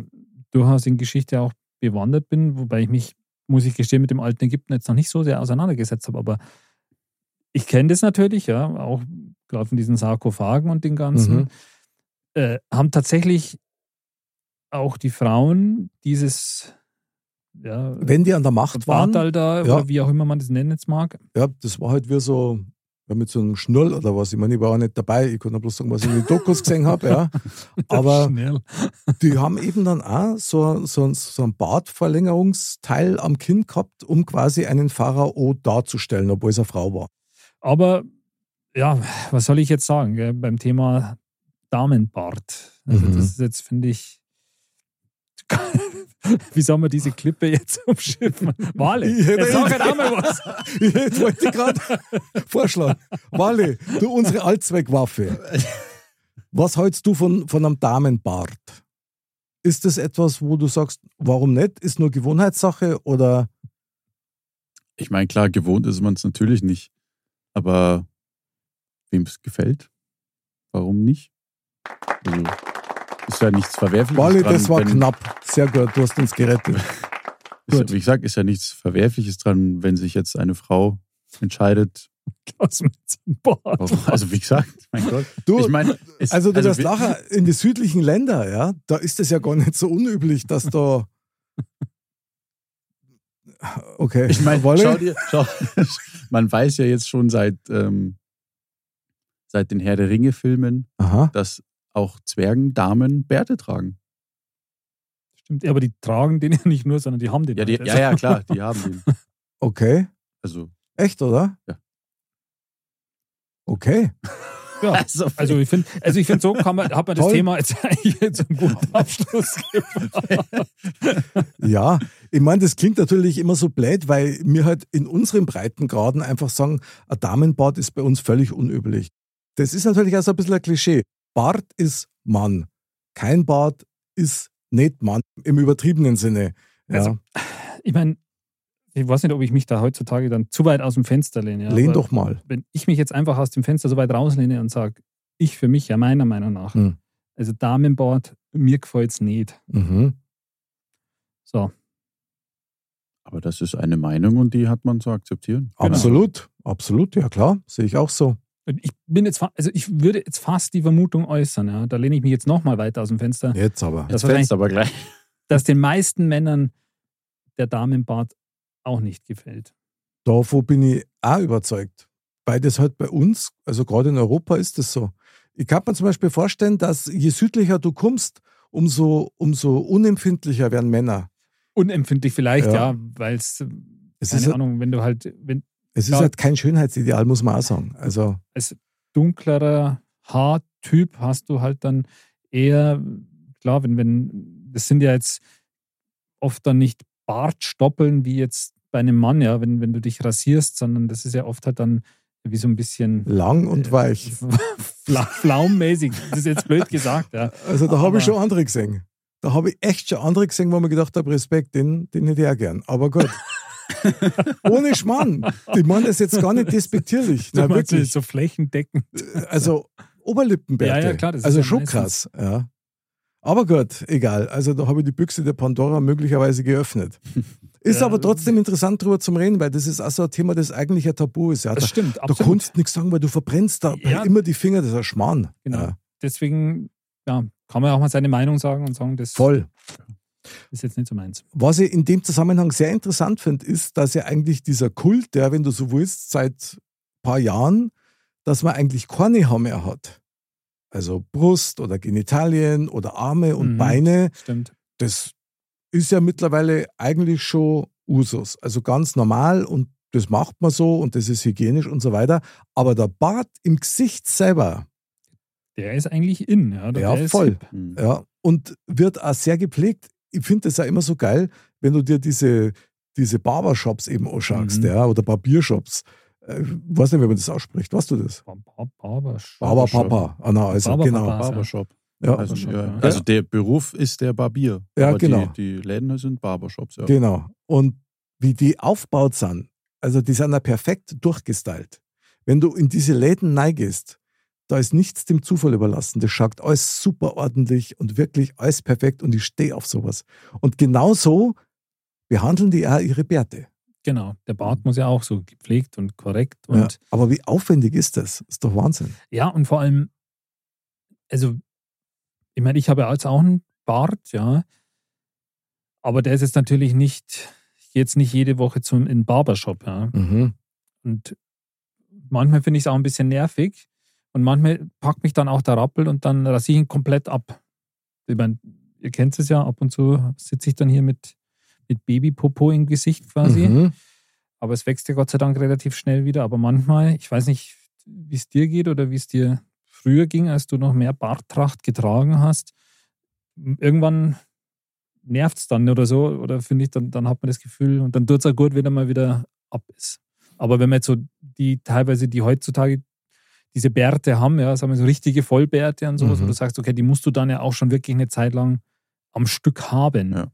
durchaus in Geschichte auch bewandert bin, wobei ich mich, muss ich gestehen, mit dem alten Ägypten jetzt noch nicht so sehr auseinandergesetzt habe, aber ich kenne das natürlich, ja, auch gerade von diesen Sarkophagen und den ganzen, Mhm. äh, haben tatsächlich auch die Frauen dieses ja, Wenn die an der Macht waren, da, ja. oder wie auch immer man das nennen jetzt mag. ja, das war halt wie so, ja, mit so einem Schnurl oder was. Ich meine, ich war auch nicht dabei, ich konnte bloß sagen, was ich in den Dokus gesehen habe, ja. <laughs> Aber. <laughs> Die haben eben dann auch so, so, so ein Bartverlängerungsteil am Kinn gehabt, um quasi einen Pharao darzustellen, obwohl es eine Frau war. Aber ja, was soll ich jetzt sagen gell, beim Thema Damenbart? Also, Mhm. das ist jetzt, finde ich. <laughs> Wie soll man diese Klippe jetzt umschiffen? Wale, Ich hätte- jetzt sag halt was. <laughs> Ich wollte gerade vorschlagen. Wally, du unsere Allzweckwaffe. Was hältst du von, von einem Damenbart? Ist das etwas, wo du sagst, warum nicht? Ist nur Gewohnheitssache oder Ich meine, klar, gewohnt ist man es natürlich nicht. Aber wem es gefällt, warum nicht? Also, ist ja nichts Verwerfliches Wally, dran. das war wenn, knapp. Sehr gut, du hast uns gerettet. <laughs> Ist, Gut. wie gesagt, ist ja nichts Verwerfliches dran, wenn sich jetzt eine Frau entscheidet. Klaus mit seinem Bart. Also, wie gesagt, mein Gott. Du, Ich meine, es- Also du wirst wir- nachher in die südlichen Länder, ja, da ist es ja gar nicht so unüblich, dass da. <laughs> Okay. Ich meine, schau dir, schau, <laughs> man weiß ja jetzt schon seit, ähm, seit den Herr der Ringe-Filmen, dass auch Zwergendamen Bärte tragen. Stimmt, aber die tragen den <laughs> ja nicht nur, sondern die haben den. Ja, die, halt. ja, ja, klar, <laughs> die haben den. Okay. Also, Echt, oder? Ja. Okay. Ja. <laughs> also, Also ich finde, also ich finde, so kann man, hat man das Toll. Thema jetzt eigentlich zum guten Abschluss gebracht. Ja, ich meine, das klingt natürlich immer so blöd, weil wir halt in unseren Breitengraden einfach sagen, ein Damenbart ist bei uns völlig unüblich. Das ist natürlich auch so ein bisschen ein Klischee. Bart ist Mann. Kein Bart ist nicht Mann im übertriebenen Sinne. Ja. Also, Ich meine, ich weiß nicht, ob ich mich da heutzutage dann zu weit aus dem Fenster lehne. Ja, Lehn doch mal. Wenn ich mich jetzt einfach aus dem Fenster so weit rauslehne und sage, ich für mich, ja meiner Meinung nach, Hm. also Damenbart, mir gefällt es nicht. Mhm. So, aber das ist eine Meinung und die hat man zu akzeptieren. Genau. Absolut, absolut, ja klar, sehe ich auch so. Ich bin jetzt, also ich würde jetzt fast die Vermutung äußern, ja, da lehne ich mich jetzt nochmal weiter aus dem Fenster, Jetzt aber. Das Jetzt aber gleich. <laughs> dass den meisten Männern der Damenbart auch nicht gefällt. Davon bin ich auch überzeugt. Weil das halt bei uns, also gerade in Europa ist das so. Ich kann mir zum Beispiel vorstellen, dass je südlicher du kommst, umso, umso unempfindlicher werden Männer. Unempfindlich vielleicht, Ja. ja, weil es, keine ist, Ahnung, wenn du halt, wenn es ist Ja. halt kein Schönheitsideal, muss man auch sagen. Also, als dunklerer Haartyp hast du halt dann eher, klar, wenn, wenn, das sind ja jetzt oft dann nicht Bartstoppeln wie jetzt bei einem Mann, ja, wenn, wenn du dich rasierst, sondern das ist ja oft halt dann wie so ein bisschen lang und weich. <laughs> fla- flaummäßig. Das ist jetzt blöd gesagt, ja. Also da habe ich schon andere gesehen. Da habe ich echt schon andere gesehen, wo man gedacht habe, Respekt, den, den hätte ich auch gern. Aber gut. <laughs> Ohne Schmarrn. Ich meine das jetzt gar nicht despektierlich. Na, wirklich. so flächendeckend. Also Oberlippenbärte. Ja, ja, klar, das ist also ja schon meistens- krass. Ja. Aber gut, egal. Also da habe ich die Büchse der Pandora möglicherweise geöffnet. <laughs> Ist Ja. aber trotzdem interessant drüber zum Reden, weil das ist auch so ein Thema, das eigentlich ein Tabu ist. Ja, Das da, stimmt, da absolut. kannst du nichts sagen, weil du verbrennst da Ja. immer die Finger, das ist ein Schmarrn. Genau. Deswegen ja, kann man auch mal seine Meinung sagen und sagen, das voll. Ist jetzt nicht so meins. Was ich in dem Zusammenhang sehr interessant finde, ist, dass ja eigentlich dieser Kult, der, wenn du so willst, seit ein paar Jahren, dass man eigentlich keine Haare mehr hat. Also Brust oder Genitalien oder Arme und Mhm. Beine, Stimmt. das ist ja mittlerweile eigentlich schon Usus. Also ganz normal und das macht man so und das ist hygienisch und so weiter. Aber der Bart im Gesicht selber, Der ist eigentlich in. Ja, Ja, der ist voll. hip. Hm. ja, und wird auch sehr gepflegt. Ich finde das ja immer so geil, wenn du dir diese, diese Barbershops eben anschaust, Mhm. ja, oder Barbiershops. Äh, Ich weiß nicht, wie man das ausspricht. Weißt du das? Bar- Bar- Barbershop. Barberpapa. Ah, na, also, Barberpapa. genau. Also, Barbershop. Ja, Also, ja. also der Beruf ist der Barbier. Ja, aber genau. Die, die Läden sind Barbershops. Ja. Genau. Und wie die aufgebaut sind, also die sind ja perfekt durchgestylt. Wenn du in diese Läden neigest, da ist nichts dem Zufall überlassen. Das schaut alles super ordentlich und wirklich alles perfekt und ich stehe auf sowas. Und genauso behandeln die auch ihre Bärte. Genau. Der Bart muss ja auch so gepflegt und korrekt. Ja. Und Aber wie aufwendig ist das? Ist doch Wahnsinn. Ja, und vor allem, also, ich meine, ich habe ja jetzt auch einen Bart, ja. Aber der ist jetzt natürlich nicht, ich gehe jetzt nicht jede Woche zum in den Barbershop, ja. Mhm. Und manchmal finde ich es auch ein bisschen nervig. Und manchmal packt mich dann auch der Rappel und dann rasiere ich ihn komplett ab. Ich meine, ihr kennt es ja, ab und zu sitze ich dann hier mit, mit Babypopo im Gesicht quasi. Mhm. Aber es wächst ja Gott sei Dank relativ schnell wieder. Aber manchmal, ich weiß nicht, wie es dir geht oder wie es dir früher ging, als du noch mehr Barttracht getragen hast. Irgendwann nervt es dann oder so. Oder finde ich, dann, dann hat man das Gefühl und dann tut es auch gut, wenn er mal wieder ab ist. Aber wenn man jetzt so die teilweise, die heutzutage diese Bärte haben, ja, sagen wir so richtige Vollbärte und sowas, Mhm. wo du sagst, okay, die musst du dann ja auch schon wirklich eine Zeit lang am Stück haben. Ja.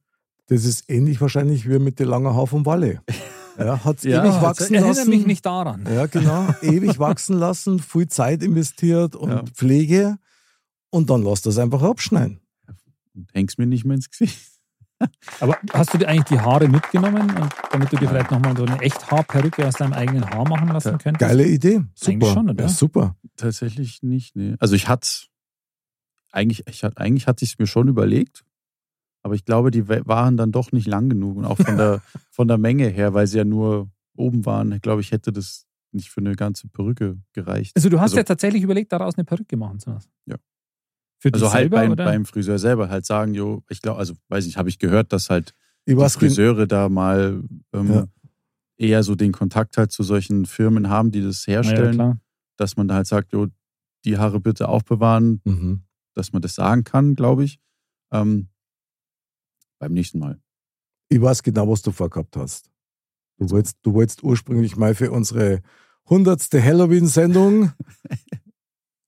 Das ist ähnlich wahrscheinlich wie mit der langen Haar vom Walle. <laughs> Ja, hat es Ja, ewig hat's- wachsen Erinnere lassen. mich nicht daran. Ja, genau. Ewig wachsen lassen, viel Zeit investiert und Ja. Pflege und dann lass das einfach abschneiden. Und hängst mir nicht mehr ins Gesicht. Aber hast du dir eigentlich die Haare mitgenommen, und damit du dir vielleicht nochmal so eine Echthaarperücke aus deinem eigenen Haar machen lassen könntest? Geile Idee. Super. Eigentlich schon, oder? Ja, super. Tatsächlich nicht, nee. Also ich hatte eigentlich, ich hatte, eigentlich hatte ich es mir schon überlegt, aber ich glaube, die waren dann doch nicht lang genug und auch von der, <laughs> von der Menge her, weil sie ja nur oben waren. Ich glaube, ich hätte das nicht für eine ganze Perücke gereicht. Also du hast Also- ja tatsächlich überlegt, daraus eine Perücke machen zu lassen. Ja. Für Also halt selber, beim, oder? beim Friseur selber halt sagen, jo, ich glaube, also weiß ich, habe ich gehört, dass halt Ich die Friseure da mal ähm, Ja. eher so den Kontakt halt zu solchen Firmen haben, die das ja, herstellen, klar. dass man da halt sagt, jo, die Haare bitte aufbewahren, Mhm. dass man das sagen kann, glaube ich. Ähm, beim nächsten Mal. Ich weiß genau, was du vorgehabt hast. Du wolltest, du wolltest ursprünglich mal für unsere hundertste Halloween-Sendung <laughs>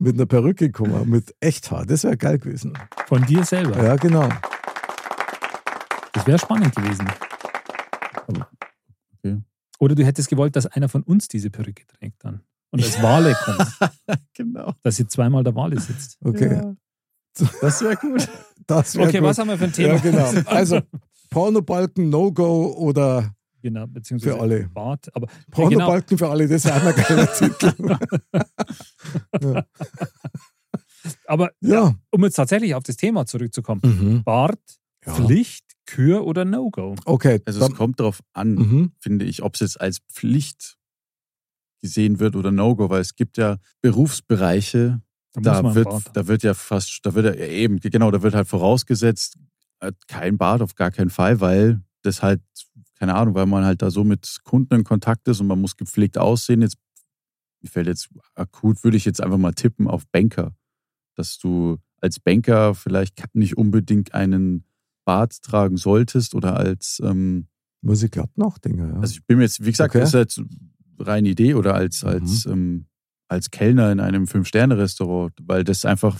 mit einer Perücke kommen, mit Echthaar. Das wäre geil gewesen. Von dir selber. Ja, genau. Das wäre spannend gewesen. Okay. Oder du hättest gewollt, dass einer von uns diese Perücke trägt dann. Und als Wale kommt, <laughs> genau. dass hier zweimal der Wale sitzt. Okay. Ja. Das wäre gut. Das wär Okay, gut. was haben wir für ein Thema? Ja, genau. Also, <laughs> Pornobalken, No-Go oder Genau, beziehungsweise Für alle. Bart. Aber ja, genau. Pornobalken für alle, das wäre auch ein geiler <laughs> Titel. Aber Ja. um jetzt tatsächlich auf das Thema zurückzukommen. Mhm. Bart, Ja. Pflicht, Kür oder No-Go? Okay. Also dann, es kommt darauf an, mhm. finde ich, ob es jetzt als Pflicht gesehen wird oder No-Go, weil es gibt ja Berufsbereiche, Da, da wird, da wird ja fast, da wird ja eben, genau, da wird halt vorausgesetzt, äh, kein Bart auf gar keinen Fall, weil das halt, keine Ahnung, weil man halt da so mit Kunden in Kontakt ist und man muss gepflegt aussehen. Jetzt, mir fällt jetzt akut, würde ich jetzt einfach mal tippen auf Banker, dass du als Banker vielleicht nicht unbedingt einen Bart tragen solltest oder als, ähm, Muss ich glatt nachdenken. Ja. also ich bin mir jetzt, wie gesagt, Okay. das ist jetzt reine Idee oder als, als, ähm, als Kellner in einem Fünf-Sterne-Restaurant, weil das einfach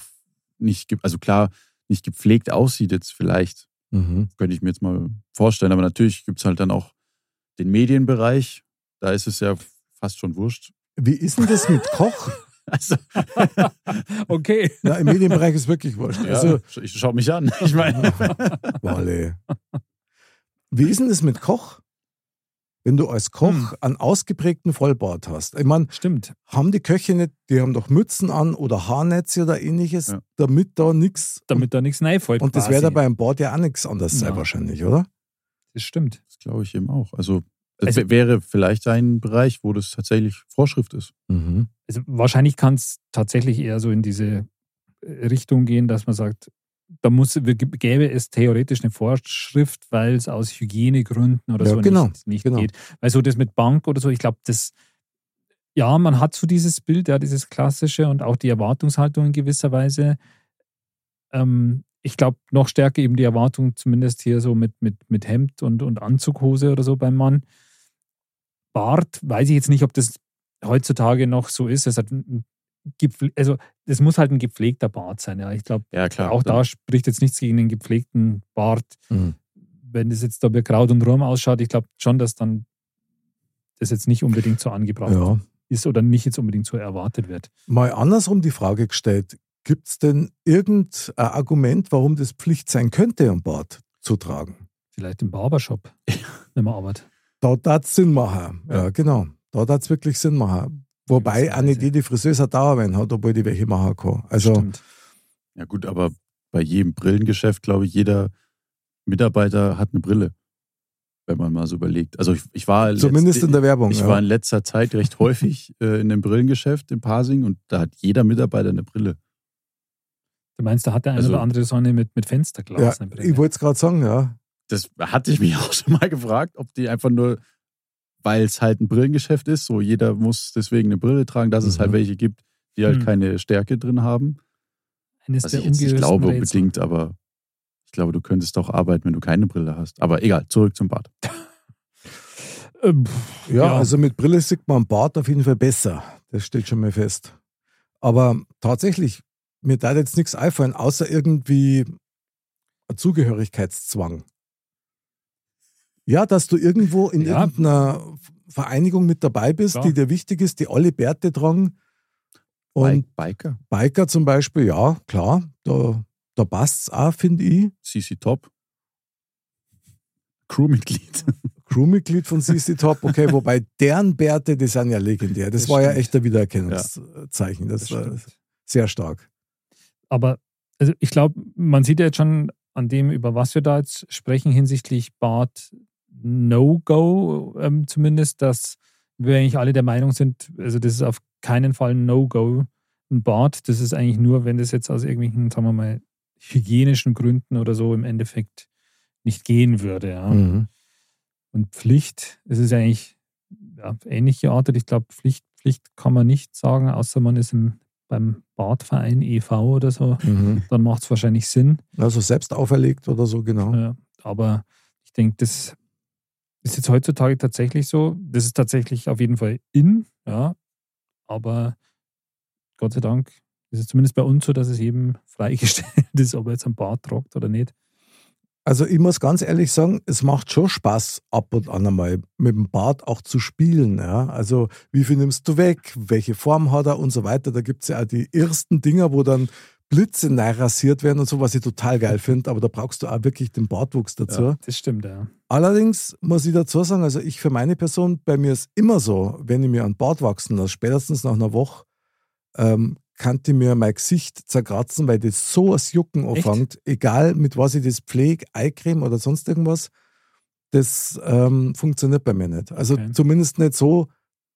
nicht. Also klar, nicht gepflegt aussieht jetzt vielleicht. Mhm. Könnte ich mir jetzt mal vorstellen. Aber natürlich gibt es halt dann auch den Medienbereich. Da ist es ja fast schon wurscht. Wie ist denn das mit Koch? <laughs> Also, <laughs> Okay. Ja, Im Medienbereich ist wirklich wurscht. ja, Also, ich schau mich an. Ich meine, <laughs> Wolle. Wie ist denn das mit Koch? Wenn du als Koch Hm. einen ausgeprägten Vollbart hast. Ich meine, Stimmt. haben die Köche nicht, die haben doch Mützen an oder Haarnetze oder ähnliches, Ja. damit da nichts. Damit da nichts reinfällt. Und das quasi. wäre da beim Bart ja auch nichts anders sein, Ja. wahrscheinlich, oder? Das stimmt. das glaube ich eben auch. Also, das Also- wär- wäre vielleicht ein Bereich, wo das tatsächlich Vorschrift ist. Mhm. Also wahrscheinlich kann es tatsächlich eher so in diese Richtung gehen, dass man sagt, da muss, gäbe es theoretisch eine Vorschrift, weil es aus Hygienegründen oder Ja, so genau, nicht, nicht genau. geht. Weil so das mit Bank oder so, ich glaube, das, ja, man hat so dieses Bild, ja, dieses klassische und auch die Erwartungshaltung in gewisser Weise. Ähm, ich glaube, noch stärker eben die Erwartung, zumindest hier so mit, mit, mit Hemd und, und Anzughose oder so beim Mann. Bart, weiß ich jetzt nicht, ob das heutzutage noch so ist. Es hat gepfle- also das muss halt ein gepflegter Bart sein. Ja, ich glaube, Ja, auch da spricht jetzt nichts gegen den gepflegten Bart. Mhm. Wenn das jetzt da bei Kraut und Rum ausschaut, ich glaube schon, dass dann das jetzt nicht unbedingt so angebracht Ja. ist oder nicht jetzt unbedingt so erwartet wird. Mal andersrum die Frage gestellt: Gibt es denn irgendein Argument, warum das Pflicht sein könnte, am Bart zu tragen? Vielleicht im Barbershop, wenn man arbeitet. Da darf es Sinn machen. Ja, Ja. genau. Da darf es wirklich Sinn machen. Wobei auch nicht jede Friseuse Dauerwein hat, obwohl die welche machen kann. Also, Stimmt. Ja, gut, aber bei jedem Brillengeschäft, glaube ich, jeder Mitarbeiter hat eine Brille. Wenn man mal so überlegt. Also, ich, ich war. zumindest letzt- in der Werbung. Ich ja. war in letzter Zeit recht häufig äh, in einem Brillengeschäft in Pasing und da hat jeder Mitarbeiter eine Brille. Du meinst, da hat der eine Also- oder andere so eine mit, mit Fensterglas. ja, eine Brille. ich wollte es gerade sagen, ja. Das hatte ich mich <laughs> auch schon mal gefragt, ob die einfach nur, weil es halt ein Brillengeschäft ist, so jeder muss deswegen eine Brille tragen, dass es Mhm. halt welche gibt, die halt Mhm. keine Stärke drin haben. Eines Was der ich jetzt nicht glaube Rätsel. unbedingt, aber ich glaube, du könntest auch arbeiten, wenn du keine Brille hast. Aber egal, zurück zum Bad. <laughs> Ähm, pff, ja. also mit Brille sieht man Bart auf jeden Fall besser. Das steht schon mal fest. Aber tatsächlich, mir da jetzt nichts einfallen, außer irgendwie ein Zugehörigkeitszwang. Ja, dass du irgendwo in Ja. irgendeiner Vereinigung mit dabei bist, Klar. die dir wichtig ist, die alle Bärte tragen. Und Bike, Biker, Biker zum Beispiel, ja, klar, da, da passt es auch, finde ich. CC Top, Crewmitglied. <laughs> Crewmitglied von CC Top, okay, wobei deren Bärte, die sind ja legendär. Das, Das war ja stimmt. echt ein Wiedererkennungszeichen. Das, Das war stimmt. sehr stark. Aber also ich glaube, man sieht ja jetzt schon an dem, über was wir da jetzt sprechen, hinsichtlich Bart No-Go ähm, zumindest, dass wir eigentlich alle der Meinung sind, also das ist auf keinen Fall ein No-Go, ein Bart. Das ist eigentlich nur, wenn das jetzt aus irgendwelchen, sagen wir mal, hygienischen Gründen oder so im Endeffekt nicht gehen würde. Ja. Mhm. Und Pflicht, es ist eigentlich ja, ähnlich geartet. Ich glaube, Pflicht, Pflicht kann man nicht sagen, außer man ist im, beim Bartverein e.V. oder so. Mhm. Dann macht es wahrscheinlich Sinn. Also selbst auferlegt oder so, genau. Ja, aber ich denke, das ist jetzt heutzutage tatsächlich so. Das ist tatsächlich auf jeden Fall in, ja. Aber Gott sei Dank ist es zumindest bei uns so, dass es jedem freigestellt <laughs> ist, ob er jetzt einen Bart tragt oder nicht. Also ich muss ganz ehrlich sagen, es macht schon Spaß, ab und an einmal mit dem Bart auch zu spielen. Ja? Also wie viel nimmst du weg, welche Form hat er und so weiter. Da gibt es ja auch die ersten Dinger, wo dann Blitze neu rasiert werden und so, was ich total geil finde. Aber da brauchst du auch wirklich den Bartwuchs dazu. Ja, das stimmt, ja. Allerdings muss ich dazu sagen, also ich für meine Person, bei mir ist immer so, wenn ich mir einen Bart wachsen lasse, spätestens nach einer Woche, ähm, kann ich mir mein Gesicht zerkratzen, weil das so als Jucken Echt? anfängt, egal mit was ich das pflege, Eincreme oder sonst irgendwas, das ähm, funktioniert bei mir nicht. Also Okay. zumindest nicht so,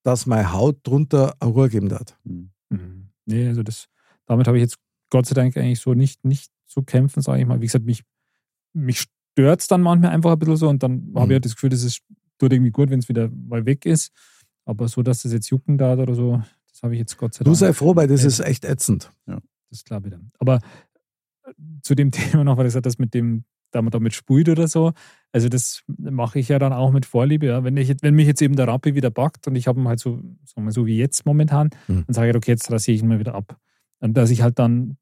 dass meine Haut drunter eine Ruhe geben hat. Hm. Mhm. Nee, also das, damit habe ich jetzt Gott sei Dank eigentlich so nicht, nicht zu kämpfen, sage ich mal. Wie gesagt, mich, mich stört es dann manchmal einfach ein bisschen so und dann habe ich halt das Gefühl, das ist tut irgendwie gut, wenn es wieder mal weg ist. Aber so, dass das jetzt jucken da oder so, das habe ich jetzt Gott sei Du Dank. sei froh, weil das Ja. ist echt ätzend. Das ist klar wieder. Aber äh, zu dem <laughs> Thema noch, weil ich gesagt das mit dem, da man damit sprüht oder so. Also das mache ich ja dann auch mit Vorliebe. Ja. Wenn, ich, wenn mich jetzt eben der Rappi wieder backt und ich habe ihn halt so, sagen wir so wie jetzt momentan, Hm. dann sage ich, okay, jetzt rasiere ich ihn mal wieder ab. Und dass ich halt dann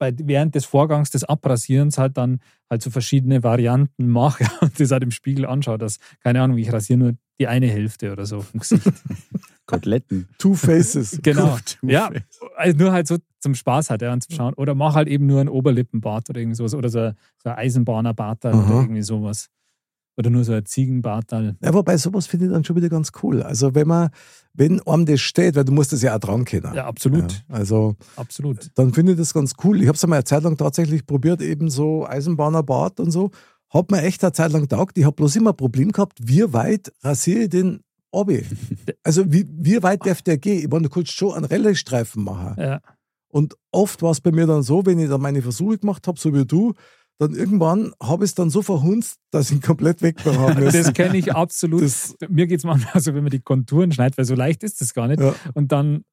bei, während des Vorgangs des Abrasierens halt dann halt so verschiedene Varianten mache <laughs> und das halt im Spiegel anschaue, dass, keine Ahnung, ich rasiere nur die eine Hälfte oder so vom Gesicht. <laughs> Koteletten. Two Faces. <laughs> genau. Two ja, Face. also nur halt so zum Spaß halt, ja, anzuschauen. Oder mach halt eben nur einen Oberlippenbart oder irgendwie sowas. Oder so, ein- so ein Eisenbahnerbart oder irgendwie sowas. Oder nur so ein Ziegenbart. Ja, wobei sowas finde ich dann schon wieder ganz cool. Also wenn man, wenn einem das steht, weil du musst das ja auch dran kennen. Ja, absolut. Ja, also Absolut. dann finde ich das ganz cool. Ich habe es einmal eine Zeit lang tatsächlich probiert, eben so Eisenbahnerbart und so. Hat mir echt eine Zeit lang taugt. Ich habe bloß immer ein Problem gehabt, wie weit rasiere ich den Obi? Also wie, wie weit darf der gehen? Ich meine, du kannst schon einen Rallye-Streifen machen. Ja. Und oft war es bei mir dann so, wenn ich dann meine Versuche gemacht habe, so wie du, dann irgendwann habe ich es dann so verhunzt, dass ich ihn komplett wegbehaben <laughs> Das müssen. kenne ich absolut. Das, Mir geht es manchmal so, wenn man die Konturen schneidet, weil so leicht ist das gar nicht. ja, Und dann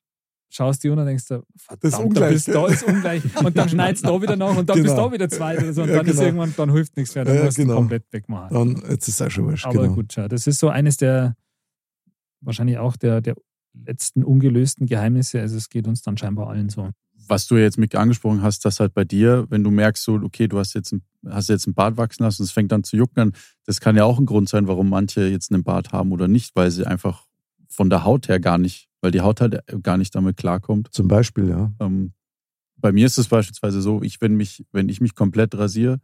schaust du und dann denkst du, verdammt, Das ist ungleich, da, bist, da ist ungleich. Und dann <laughs> schneidest du da wieder noch und dann bist du Genau. da wieder zwei oder so. Und Ja, dann ist genau. irgendwann, dann hilft nichts mehr. Dann Ja, musst du genau. ihn komplett wegmachen. dann, jetzt ist es auch schon wurscht. Aber genau. gut, schau, das ist so eines der, wahrscheinlich auch der, der letzten ungelösten Geheimnisse. Also es geht uns dann scheinbar allen so. Was du jetzt mit angesprochen hast, dass halt bei dir, wenn du merkst, so, okay, du hast jetzt, ein, hast jetzt einen Bart wachsen lassen und es fängt an zu jucken, dann, das kann ja auch ein Grund sein, warum manche jetzt einen Bart haben oder nicht, weil sie einfach von der Haut her gar nicht, weil die Haut halt gar nicht damit klarkommt. Zum Beispiel, ja. Ähm, bei mir ist es beispielsweise so, ich, wenn, mich, wenn ich mich komplett rasiere,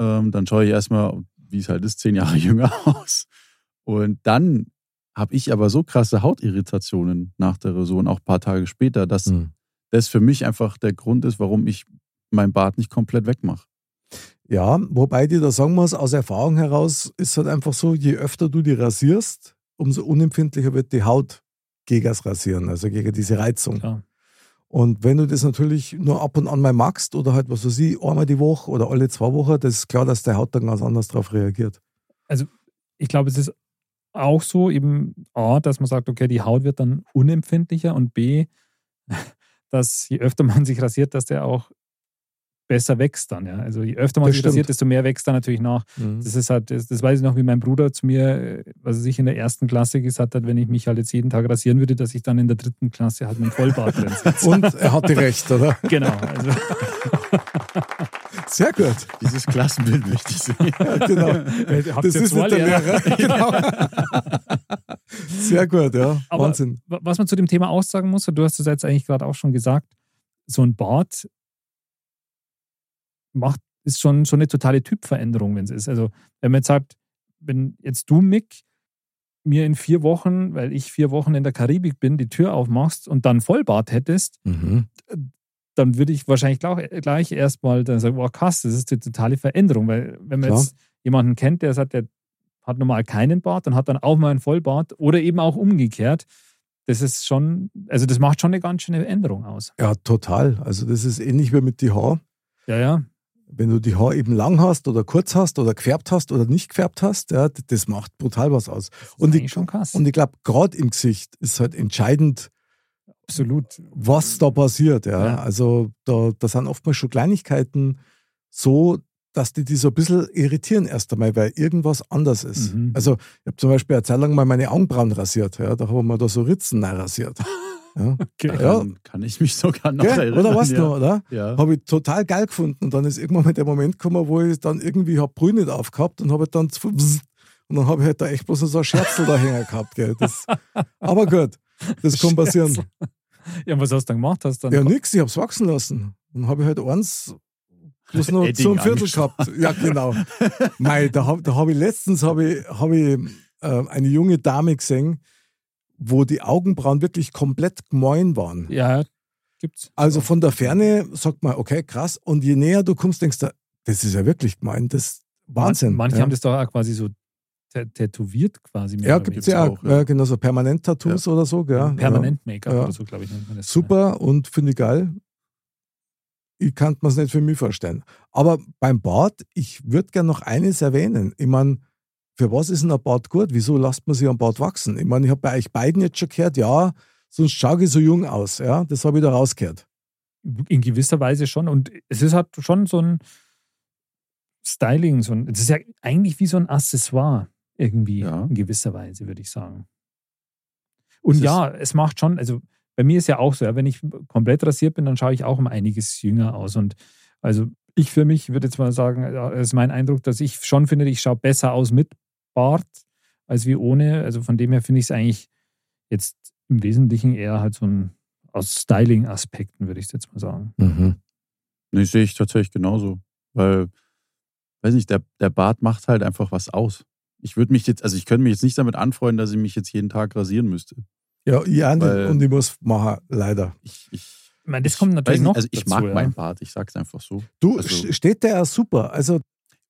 ähm, dann schaue ich erstmal, wie es halt ist, zehn Jahre <laughs> jünger aus. Und dann habe ich aber so krasse Hautirritationen nach der Rasur und auch ein paar Tage später, dass Hm. Das für mich einfach der Grund ist, warum ich mein Bart nicht komplett wegmache. Ja, wobei ich dir da sagen muss, aus Erfahrung heraus ist halt einfach so, je öfter du die rasierst, umso unempfindlicher wird die Haut gegen das Rasieren, also gegen diese Reizung. Klar. Und wenn du das natürlich nur ab und an mal magst oder halt, was weiß ich, einmal die Woche oder alle zwei Wochen, das ist klar, dass der Haut dann ganz anders darauf reagiert. Ich glaube, es ist auch so, eben A, dass man sagt, okay, die Haut wird dann unempfindlicher und B, dass je öfter man <laughs> sich rasiert, dass der auch besser wächst dann. Ja? Also je öfter man Das sich stimmt. rasiert, desto mehr wächst er natürlich nach. Das ist halt, das, das weiß ich noch, wie mein Bruder zu mir, äh, was er sich in der ersten Klasse gesagt hat, wenn ich mich halt jetzt jeden Tag rasieren würde, dass ich dann in der dritten Klasse halt mit dem Vollbart drin sitze. <laughs> Und er hatte recht, oder? <laughs> genau. Also, Sehr gut. Dieses Klassenbild möchte ich sehen. Ja, genau. habt Das ist nicht der Lehrer? Lehrer. genau. Sehr gut, ja. <laughs> Aber- Wahnsinn. Wa- Was man zu dem Thema aussagen muss, und du hast es jetzt eigentlich gerade auch schon gesagt, so ein Bart macht, ist schon, schon eine totale Typveränderung, wenn es ist. Also, wenn man jetzt sagt, wenn jetzt du, Mick, mir in vier Wochen, weil ich vier Wochen in der Karibik bin, die Tür aufmachst und dann Vollbart hättest, Mhm. dann würde ich wahrscheinlich gleich, gleich erstmal dann sagen, wow, krass, das ist eine totale Veränderung. Weil wenn man Klar. jetzt jemanden kennt, der sagt, der hat normal keinen Bart, dann hat dann auch mal einen Vollbart oder eben auch umgekehrt. Das ist schon, also das macht schon eine ganz schöne Änderung aus. Ja, total. Also das ist ähnlich wie mit die Haar. Ja, ja. Wenn du die Haar eben lang hast oder kurz hast oder gefärbt hast oder nicht gefärbt hast, ja, das macht brutal was aus. Und ich- schon krass. Und ich glaube, gerade im Gesicht ist halt entscheidend, Absolut. was da passiert. Ja. Ja. Also da, da sind oftmals schon Kleinigkeiten so, dass die die so ein bisschen irritieren erst einmal, weil irgendwas anders ist. Mhm. Also ich habe zum Beispiel eine Zeit lang mal meine Augenbrauen rasiert. Ja. Da haben wir da so Ritzen rasiert. Ja. <laughs> Okay. Daran kann ich mich sogar noch Gell? erinnern. Oder was ja. noch, oder? Ja. Habe ich total geil gefunden. Und dann ist irgendwann mal der Moment gekommen, wo ich dann irgendwie hab Brühe nicht aufgehabt und habe dann zu- und dann habe ich halt da echt bloß so ein Scherzel da hängen gehabt. Gell. Das, <laughs> aber gut, das kann passieren. Ja, was hast du dann gemacht? Hast dann Ja, nix, ich habe es wachsen lassen. Dann habe ich halt eins bloß noch Edding so ein Viertel gehabt. Ja, genau. Mei, da habe da hab ich letztens hab ich, hab ich, äh, eine junge Dame gesehen, wo die Augenbrauen wirklich komplett gemein waren. ja, gibt's. Also von der Ferne sagt man, okay, krass. Und je näher du kommst, denkst du, das ist ja wirklich gemein. Das ist Wahnsinn. Manche ja. haben das doch auch quasi so tä- tätowiert quasi. mehr Ja, gibt es ja gibt's auch. ja. Ja, genau, so Permanent-Tattoos oder so. Gell? Permanent Make-up Ja. oder so, glaube ich. man Ja. Super und finde ich geil. Ich kann mir es nicht für mich vorstellen. Aber beim Bart, ich würde gerne noch eines erwähnen. Ich meine, für was ist denn ein Bart gut? Wieso lasst man sich am Bart wachsen? Ich meine, ich habe bei euch beiden jetzt schon gehört, ja, sonst schaue ich so jung aus. Ja, das habe ich da rausgehört. In gewisser Weise schon. Und es ist halt schon so ein Styling, so ein, es ist ja eigentlich wie so ein Accessoire irgendwie Ja. in gewisser Weise, würde ich sagen. Und ist- ja, es macht schon, also bei mir ist ja auch so, ja, wenn ich komplett rasiert bin, dann schaue ich auch um einiges jünger aus. Und also ich für mich würde jetzt mal sagen, es ist mein Eindruck, dass ich schon finde, ich schaue besser aus mit Bart als wie ohne. Also von dem her finde ich es eigentlich jetzt im Wesentlichen eher halt so ein aus Styling-Aspekten, würde ich jetzt mal sagen. Mhm. Nee, sehe ich tatsächlich genauso. Weil, weiß nicht, der, der Bart macht halt einfach was aus. Ich würde mich jetzt, also ich könnte mich jetzt nicht damit anfreunden, dass ich mich jetzt jeden Tag rasieren müsste. Ja, ja Weil- und ich muss machen, leider. Ich, ich, Ich meine, das ich kommt natürlich nicht, noch Also ich dazu, mag ja. meinen Bart, ich sag's einfach so. Du, Also- st- steht der ja super. Also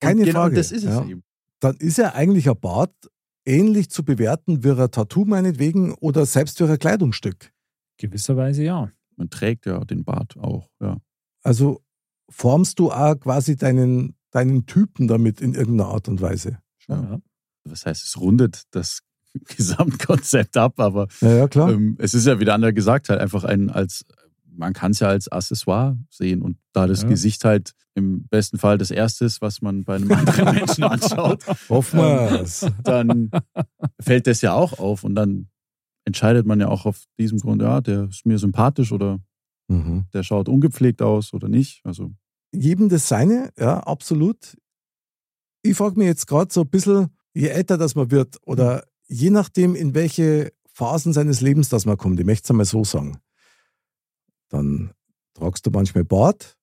keine genau Frage. das ist es ja. eben. Dann ist ja eigentlich ein Bart ähnlich zu bewerten wie ein Tattoo meinetwegen oder selbst wie ein Kleidungsstück. Gewisserweise ja. Man trägt ja den Bart auch, ja. Also formst du auch quasi deinen, deinen Typen damit in irgendeiner Art und Weise. Ja. ja. Was heißt, es rundet das <laughs> Gesamtkonzept ab, aber Ja, ja ähm, es ist ja, wie der andere gesagt hat, einfach ein als, man kann es ja als Accessoire sehen und da das Ja. Gesicht halt im besten Fall das erste ist, was man bei einem anderen <laughs> Menschen anschaut, wir es. dann fällt das ja auch auf und dann entscheidet man ja auch auf diesem Grund, ja, der ist mir sympathisch oder Mhm. der schaut ungepflegt aus oder nicht. Also jedem das seine, ja, absolut. Ich frage mich jetzt gerade so ein bisschen, je älter das man wird oder je nachdem, in welche Phasen seines Lebens das man kommt, ich möchte es einmal so sagen, dann tragst du manchmal Bart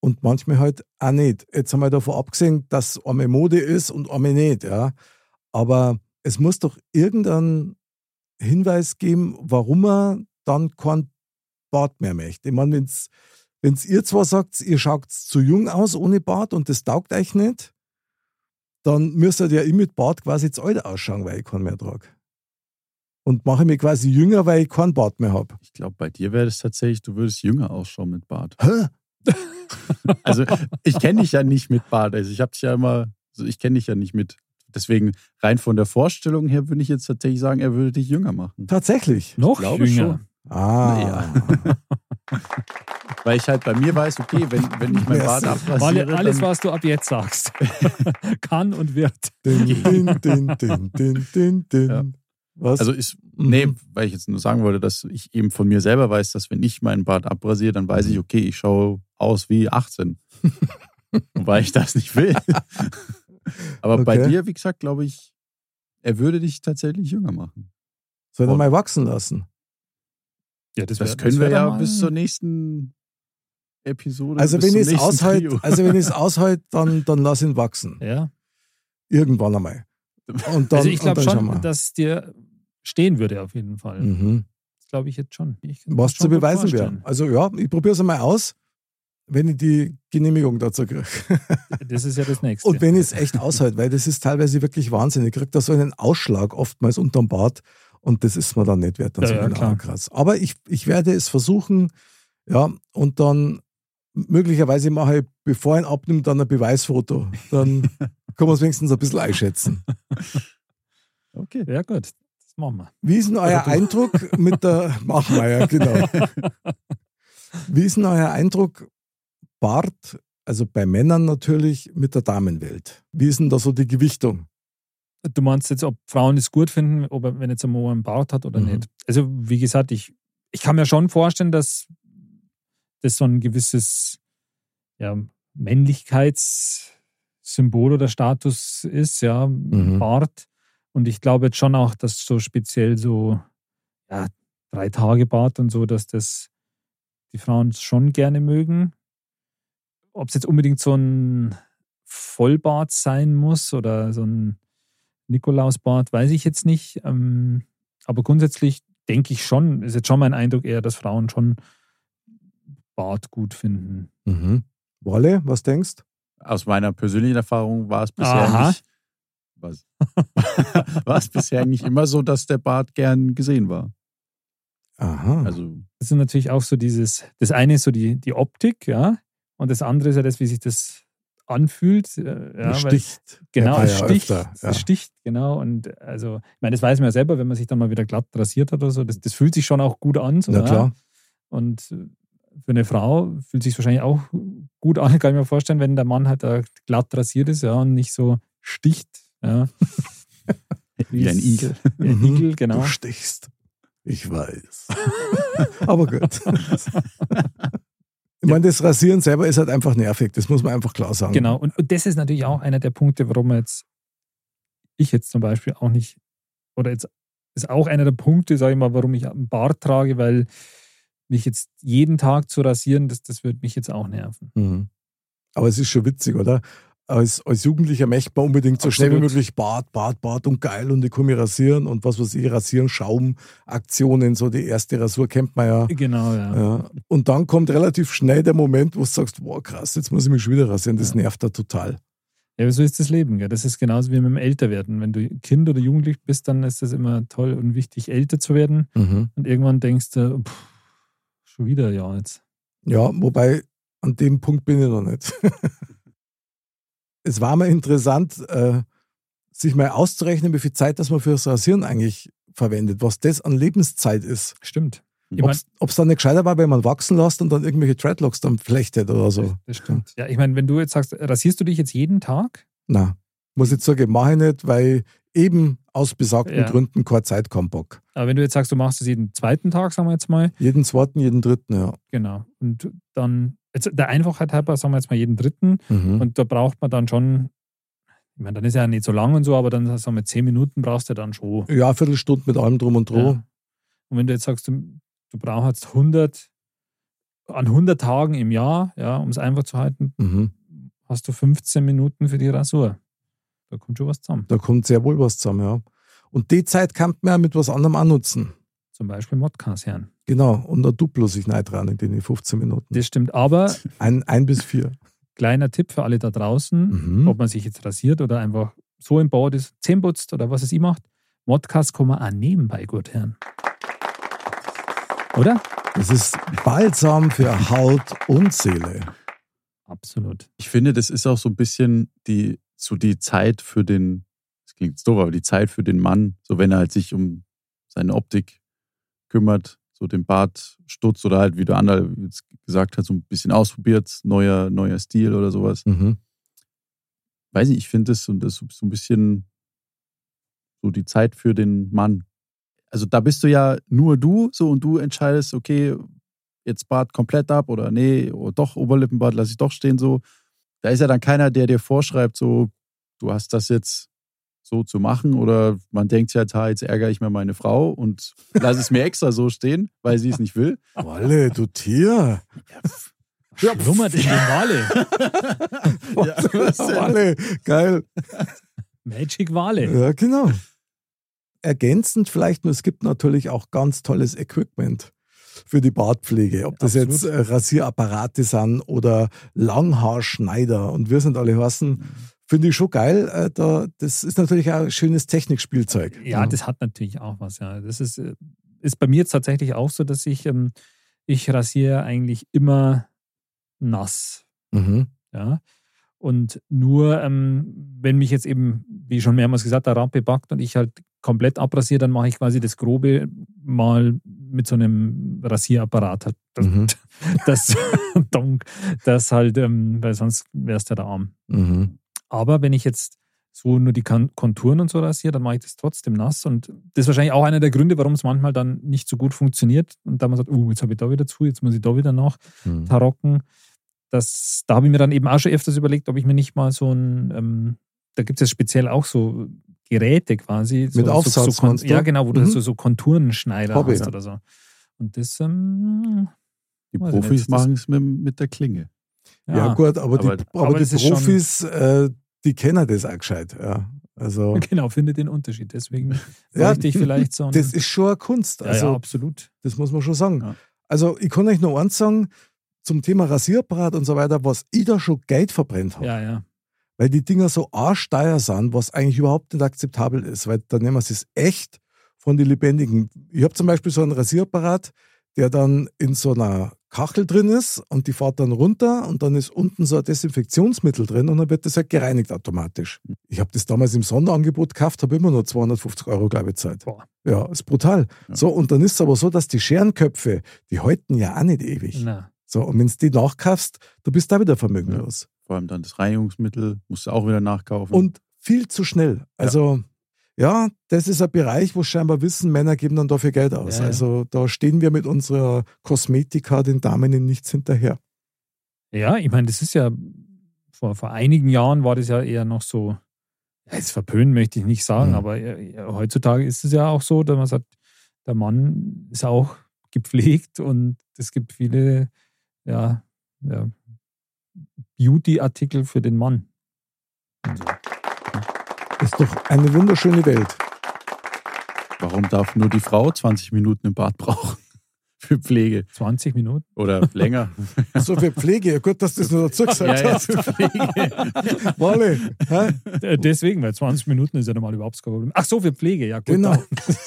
und manchmal halt auch nicht. Jetzt haben wir davon abgesehen, dass einmal Mode ist und einmal nicht, ja. Aber es muss doch irgendeinen Hinweis geben, warum man dann kein Bart mehr möchte. Ich meine, wenn ihr zwar sagt, ihr schaut zu jung aus ohne Bart und das taugt euch nicht, dann müsst ihr ja ich mit Bart quasi zu alt ausschauen, weil ich keinen mehr trage. Und mache mich quasi jünger, weil ich keinen Bart mehr habe. ich glaube, bei dir wäre es tatsächlich, du würdest jünger ausschauen mit Bart. Hä? <laughs> Also ich kenne dich ja nicht mit Bart. Also ich habe dich ja immer, also ich kenne dich ja nicht mit. Deswegen rein von der Vorstellung her würde ich jetzt tatsächlich sagen, er würde dich jünger machen. Tatsächlich. Noch glaube jünger. Ah. Weil ich halt bei mir weiß, okay, wenn, wenn ich mein Bart abrasiere, Alle, alles, was du ab jetzt sagst, <laughs> kann und wird. Din, din, din, din, din, din, din. Ja. Was? also ist, Mhm. nee, weil ich jetzt nur sagen wollte, dass ich eben von mir selber weiß, dass wenn ich meinen Bart abrasiere, dann weiß ich, Mhm. okay, ich schaue aus wie 18. <laughs> Wobei ich das nicht will. Aber bei Okay. dir, wie gesagt, glaube ich, er würde dich tatsächlich jünger machen. Soll er mal wachsen lassen? Ja, Das wär- können wär wir ja bis zur nächsten Episode. Also wenn ich es aushalt, also wenn ich es <laughs> aushalt, dann, dann lass ihn wachsen. Ja. Irgendwann einmal. Und dann, also ich glaube schon, dass dir stehen würde auf jeden Fall. Mhm. Das glaube ich jetzt schon. Ich Was das zu schon gut beweisen wäre. Also ja, ich probiere es einmal aus, wenn ich die Genehmigung dazu kriege. Das ist ja das Nächste. Und wenn ich es echt aushalte, weil das ist teilweise wirklich Wahnsinn. Ich kriege da so einen Ausschlag oftmals unterm Bart und das ist mir dann nicht wert. Dann Ja, ja, ah, krass. Aber ich, ich werde es versuchen, ja, und dann möglicherweise mache ich, bevor ich ihn abnimmt, dann ein Beweisfoto. Dann <laughs> kann man es wenigstens ein bisschen einschätzen. Okay. ja, gut. Das machen wir. Wie ist denn euer Eindruck mit der <laughs> Machmeier, genau. Wie ist denn euer Eindruck, Bart, also bei Männern natürlich, mit der Damenwelt? Wie ist denn da so die Gewichtung? Du meinst jetzt, ob Frauen es gut finden, ob er, wenn jetzt ein Mann einen Bart hat oder Mhm. nicht. Also, wie gesagt, ich, ich kann mir schon vorstellen, dass das so ein gewisses ja, Männlichkeitssymbol oder Status ist, ja, Mhm. Bart. Und ich glaube jetzt schon auch, dass so speziell so ja, drei Tage Bart und so, dass das die Frauen schon gerne mögen. Ob es jetzt unbedingt so ein Vollbart sein muss oder so ein Nikolausbart, weiß ich jetzt nicht. Ähm, aber grundsätzlich denke ich schon, ist jetzt schon mein Eindruck eher, dass Frauen schon Bart gut finden. Mhm. Wolle, was denkst Aus meiner persönlichen Erfahrung war es bisher Aha. nicht. Was? <laughs> war es bisher nicht immer so, dass der Bart gern gesehen war. Aha. Also Das ist natürlich auch so dieses, das eine ist so die, die Optik, ja, und das andere ist ja das, wie sich das anfühlt. äh, Ja, Das weil- sticht. Genau, Ja, es ja, sticht, öfter, es ja. sticht, genau. Und also, ich meine, das weiß man ja selber, wenn man sich dann mal wieder glatt rasiert hat oder so. Das, das fühlt sich schon auch gut an. So, Na ja. klar. Und äh, für eine Frau fühlt sich wahrscheinlich auch gut an, <laughs> kann ich mir vorstellen, wenn der Mann halt da glatt rasiert ist, ja, und nicht so sticht. Ja. <laughs> wie ein Igel. Wie ein Mhm. Igel, genau. Du stichst. Ich weiß. <laughs> Aber gut. Ich meine, das Rasieren selber ist halt einfach nervig, das muss man einfach klar sagen. Genau, und, und das ist natürlich auch einer der Punkte, warum man jetzt, ich jetzt zum Beispiel auch nicht, oder jetzt ist auch einer der Punkte, sage ich mal, warum ich einen Bart trage, weil mich jetzt jeden Tag zu rasieren, das, das würde mich jetzt auch nerven. Mhm. Aber es ist schon witzig, oder? Als, als Jugendlicher möchte man unbedingt so schnell wie Absolut. möglich Bart, Bart, Bart und geil und ich komme mich rasieren und was weiß ich, Rasieren, Schaumaktionen, so die erste Rasur kennt man ja. Genau, ja. ja. Und dann kommt relativ schnell der Moment, wo du sagst, boah krass, jetzt muss ich mich schon wieder rasieren, das nervt da total. Ja, aber so ist das Leben. Gell? Das ist genauso wie mit dem Älterwerden. Wenn du Kind oder Jugendlich bist, dann ist das immer toll und wichtig, älter zu werden. Mhm. Und irgendwann denkst du, pff, schon wieder, ja, jetzt. Ja, wobei an dem Punkt bin ich noch nicht. <laughs> es war mal interessant, äh, sich mal auszurechnen, wie viel Zeit das man fürs Rasieren eigentlich verwendet, was das an Lebenszeit ist. Stimmt. Ob es dann nicht gescheiter war, wenn man wachsen lässt und dann irgendwelche Dreadlocks dann flechtet oder so. das stimmt. Ja, ich meine, wenn du jetzt sagst, rasierst du dich jetzt jeden Tag? Na, muss ich sagen, mache ich nicht, weil eben aus besagten Ja. Gründen keine Zeit kein Bock. Aber wenn du jetzt sagst, du machst es jeden zweiten Tag, sagen wir jetzt mal, Jeden zweiten, jeden dritten, ja. genau. Und dann, jetzt der Einfachheit halber, sagen wir jetzt mal jeden dritten. Mhm. Und da braucht man dann schon, ich meine, dann ist ja nicht so lang und so, aber dann sagen wir zehn Minuten brauchst du dann schon. Ja, eine Viertelstunde mit allem drum und dran. Ja. Und wenn du jetzt sagst, du, du brauchst 100, an 100 Tagen im Jahr, ja, um es einfach zu halten, Mhm. hast du 15 Minuten für die Rasur. Da kommt schon was zusammen. Da kommt sehr wohl was zusammen, ja. Und die Zeit kann man ja mit was anderem auch nutzen. Zum Beispiel Modcast hören. Genau. Und ein Duplo sich nicht dran in den 15 Minuten. Das stimmt. Aber Ein, ein bis vier. kleiner Tipp für alle da draußen, Mhm. ob man sich jetzt rasiert oder einfach so im Bad ist, Zähne putzt oder was es ihm macht. Modcast kann man auch nebenbei gut hören. Oder? Das ist Balsam für Haut und Seele. Absolut. Ich finde, das ist auch so ein bisschen die, so die Zeit für den, das klingt doof, aber die Zeit für den Mann, so wenn er halt sich um seine Optik kümmert, so den Bart stutzt oder halt, wie der andere jetzt gesagt hat, so ein bisschen ausprobiert, neuer, neuer Stil oder sowas. Mhm. Weiß nicht, ich finde das, und das ist so ein bisschen so die Zeit für den Mann. Also da bist du ja nur du so und du entscheidest, okay, jetzt Bart komplett ab oder nee, oder doch Oberlippenbart lasse ich doch stehen so. Da ist ja dann keiner, der dir vorschreibt, so, du hast das jetzt so zu machen oder man denkt sich halt, ha, jetzt ärgere ich mir meine Frau und lasse es mir extra so stehen, weil sie es nicht will. Walle, du Tier. Ja, Schlummert in den Wale. <laughs> Ja? Walle, geil. Magic Wale. Ja, genau. Ergänzend vielleicht nur, es gibt natürlich auch ganz tolles Equipment für die Bartpflege. Ob das Absolut. jetzt äh, Rasierapparate sind oder Langhaarschneider und wir sind alle heißen, finde ich schon geil. Äh, da, das ist natürlich auch ein schönes Technikspielzeug. Ja, das hat natürlich auch was, ja. Das ist, äh, ist bei mir jetzt tatsächlich auch so, dass ich, ähm, ich rasiere eigentlich immer nass. Mhm. Ja. Und nur, ähm, wenn mich jetzt eben, wie schon mehrmals gesagt, der Rampe backt und ich halt komplett abrasiere, dann mache ich quasi das Grobe mal mit so einem Rasierapparat. Halt. <laughs> Das, <laughs> Mhm. das, das halt, ähm, weil sonst wäre es ja der Arm. Mhm. Aber wenn ich jetzt so nur die Konturen und so rasiere, dann mache ich das trotzdem nass. Und das ist wahrscheinlich auch einer der Gründe, warum es manchmal dann nicht so gut funktioniert. Und da man sagt, oh, jetzt habe ich da wieder zu, jetzt muss ich da wieder nach Mhm. tarocken. Das, da habe ich mir dann eben auch schon öfters überlegt, ob ich mir nicht mal so ein, ähm, da gibt es ja speziell auch so Geräte quasi. So, Mit Aufsatz, so, so du? Ja, genau, wo du Mhm. so, so Konturenschneider ich. hast oder so. Und das, ähm, Die Profis machen es mit, mit der Klinge. Ja, Ja, gut, aber, Aber- die, aber aber die Profis, äh, die kennen das auch gescheit. Ja. Also, <laughs> Genau, finde den Unterschied. Deswegen <laughs> Ja, ich vielleicht so das ist schon eine Kunst. ja, Also, ja, absolut. Das muss man schon sagen. Ja. Also, ich kann euch noch eins sagen zum Thema Rasierapparat und so weiter, was ich da schon Geld verbrennt habe. Ja, ja. Weil die Dinger so arschsteuer sind, was eigentlich überhaupt nicht akzeptabel ist. Weil da nehmen sie es echt von den Lebendigen. Ich habe zum Beispiel so einen Rasierapparat, der dann in so einer Kachel drin ist und die fährt dann runter und dann ist unten so ein Desinfektionsmittel drin und dann wird das halt gereinigt automatisch. Ich habe das damals im Sonderangebot gekauft, habe immer nur 250 Euro, glaube ich, Zeit. Boah. Ja, ist brutal. Ja. So, und dann ist es aber so, dass die Scherenköpfe, die halten ja auch nicht ewig. Na, So, und wenn du die nachkaufst, du bist da wieder vermögenlos. Vor allem dann das Reinigungsmittel musst du auch wieder nachkaufen. Und viel zu schnell. Also, ja, das ist ein Bereich, wo scheinbar wissen, Männer geben dann dafür Geld aus. Ja, ja. Also da stehen wir mit unserer Kosmetika den Damen in nichts hinterher. Ja, ich meine, das ist ja, vor, vor einigen Jahren war das ja eher noch so, ja, jetzt verpönen möchte ich nicht sagen, Mhm. aber äh, ja, heutzutage ist es ja auch so, dass man sagt, der Mann ist auch gepflegt und es gibt viele ja, ja, Beauty-Artikel für den Mann. Und so. Ist doch eine wunderschöne Welt. Warum darf nur die Frau 20 Minuten im Bad brauchen? <laughs> Für Pflege. 20 Minuten? Oder länger. <laughs> So für Pflege, ja, gut, dass du das noch dazu gesagt ja, hast. für Pflege. <laughs> Wolle. Äh, Deswegen, weil 20 Minuten ist ja normal überhaupt kein Problem. Ach so, für Pflege, ja gut. Genau.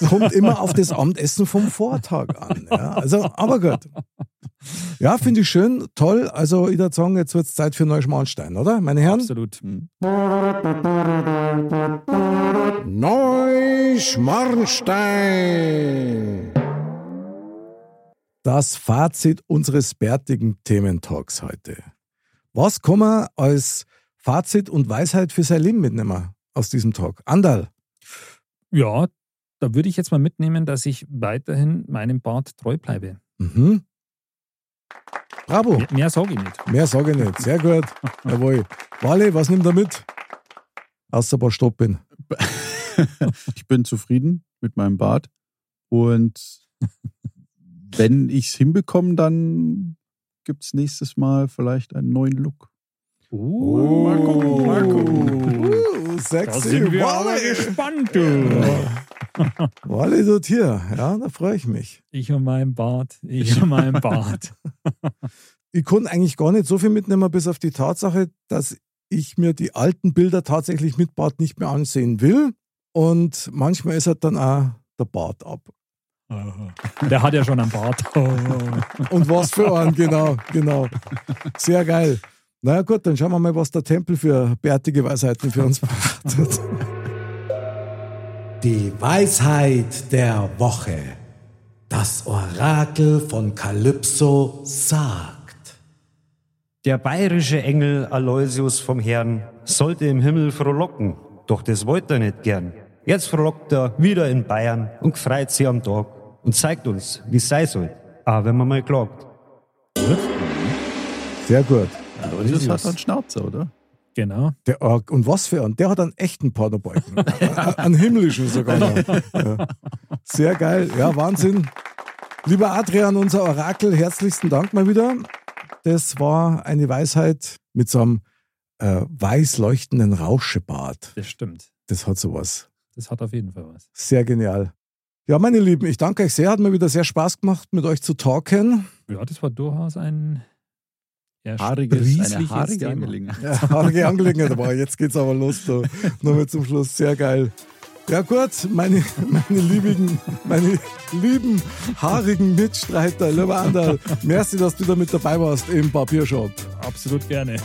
Kommt immer auf das Abendessen vom Vortag an. Ja, also, aber gut. Ja, finde ich schön, toll. Also, ich würde sagen, jetzt wird es Zeit für Neuschmarnstein, oder? Meine Herren? Absolut. Neuschmarnstein. Das Fazit unseres bärtigen Thementalks heute. Was kann man als Fazit und Weisheit für sein Leben mitnehmen aus diesem Talk? Andal. Ja, da würde ich jetzt mal mitnehmen, dass ich weiterhin meinem Bart treu bleibe. Mhm. Bravo. Mehr, mehr sage ich nicht. Mehr sage ich nicht. Sehr gut. <laughs> Jawohl. Wale, was nimmt er mit? Außer ein paar Stoppen. <laughs> ich bin zufrieden mit meinem Bart. Und <laughs> wenn ich es hinbekomme, dann gibt es nächstes Mal vielleicht einen neuen Look. Oh, mal gucken, mal gucken. Uh, da sexy. sind wir aber gespannt, du. <laughs> Wale tut hier. Ja, da freue ich mich. Ich und mein Bart, ich und mein Bart. <laughs> Ich konnte eigentlich gar nicht so viel mitnehmen, bis auf die Tatsache, dass ich mir die alten Bilder tatsächlich mit Bart nicht mehr ansehen will. Und manchmal ist halt dann auch der Bart ab. Der hat ja schon einen Bart. Und was für einen, genau, genau. Sehr geil. Na ja, gut, dann schauen wir mal, was der Tempel für bärtige Weisheiten für uns hat. Die Weisheit der Woche. Das Orakel von Kalypso sagt. Der bayerische Engel Aloysius vom Herrn sollte im Himmel frohlocken, doch das wollte er nicht gern. Jetzt frohlockt er wieder in Bayern und freut sich am Tag und zeigt uns, wie es sein soll. Aber wenn man mal klagt. Sehr gut. Aloysius hat einen Schnauzer, oder? Genau. Der, Org- und was für einen? Der hat einen echten Pornobalken. <laughs> einen himmlischen sogar noch. Ja. Sehr geil. Ja, Wahnsinn. Lieber Adrian, unser Orakel, herzlichsten Dank mal wieder. Das war eine Weisheit mit so einem äh, weiß leuchtenden Rauschebart. Das stimmt. Das hat sowas. Das hat auf jeden Fall was. Sehr genial. Ja, meine Lieben, ich danke euch sehr. Hat mir wieder sehr Spaß gemacht, mit euch zu talken. Ja, das war durchaus ein eher Haariges, eine haarige Thema. Angelegenheit. Ja, haarige Angelegenheit. Aber jetzt geht's aber los. Da. Nochmal zum Schluss. Sehr geil. Ja gut, meine, meine, liebigen, meine lieben haarigen Mitstreiter, lieber Anderl, merci, dass du da mit dabei warst im Papiershop. Absolut gerne.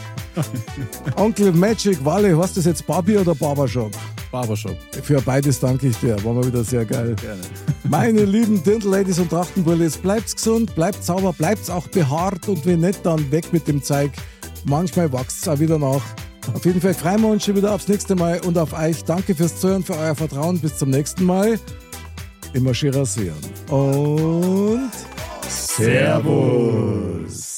Onkel Magic, Wale, hast du das jetzt Barbier oder Barbershop? Barbershop. Für beides danke ich dir, war mal wieder sehr geil. Gerne. Meine lieben Dirndl-Ladies und Trachtenbullis, bleibt's gesund, bleibt sauber, bleibt's auch behaart und wenn nicht, dann weg mit dem Zeug. Manchmal wächst's auch wieder nach. Auf jeden Fall freuen wir uns schon wieder aufs nächste Mal und auf euch. Danke fürs Zuhören, für euer Vertrauen. Bis zum nächsten Mal. Immer schön rasieren. Und Servus.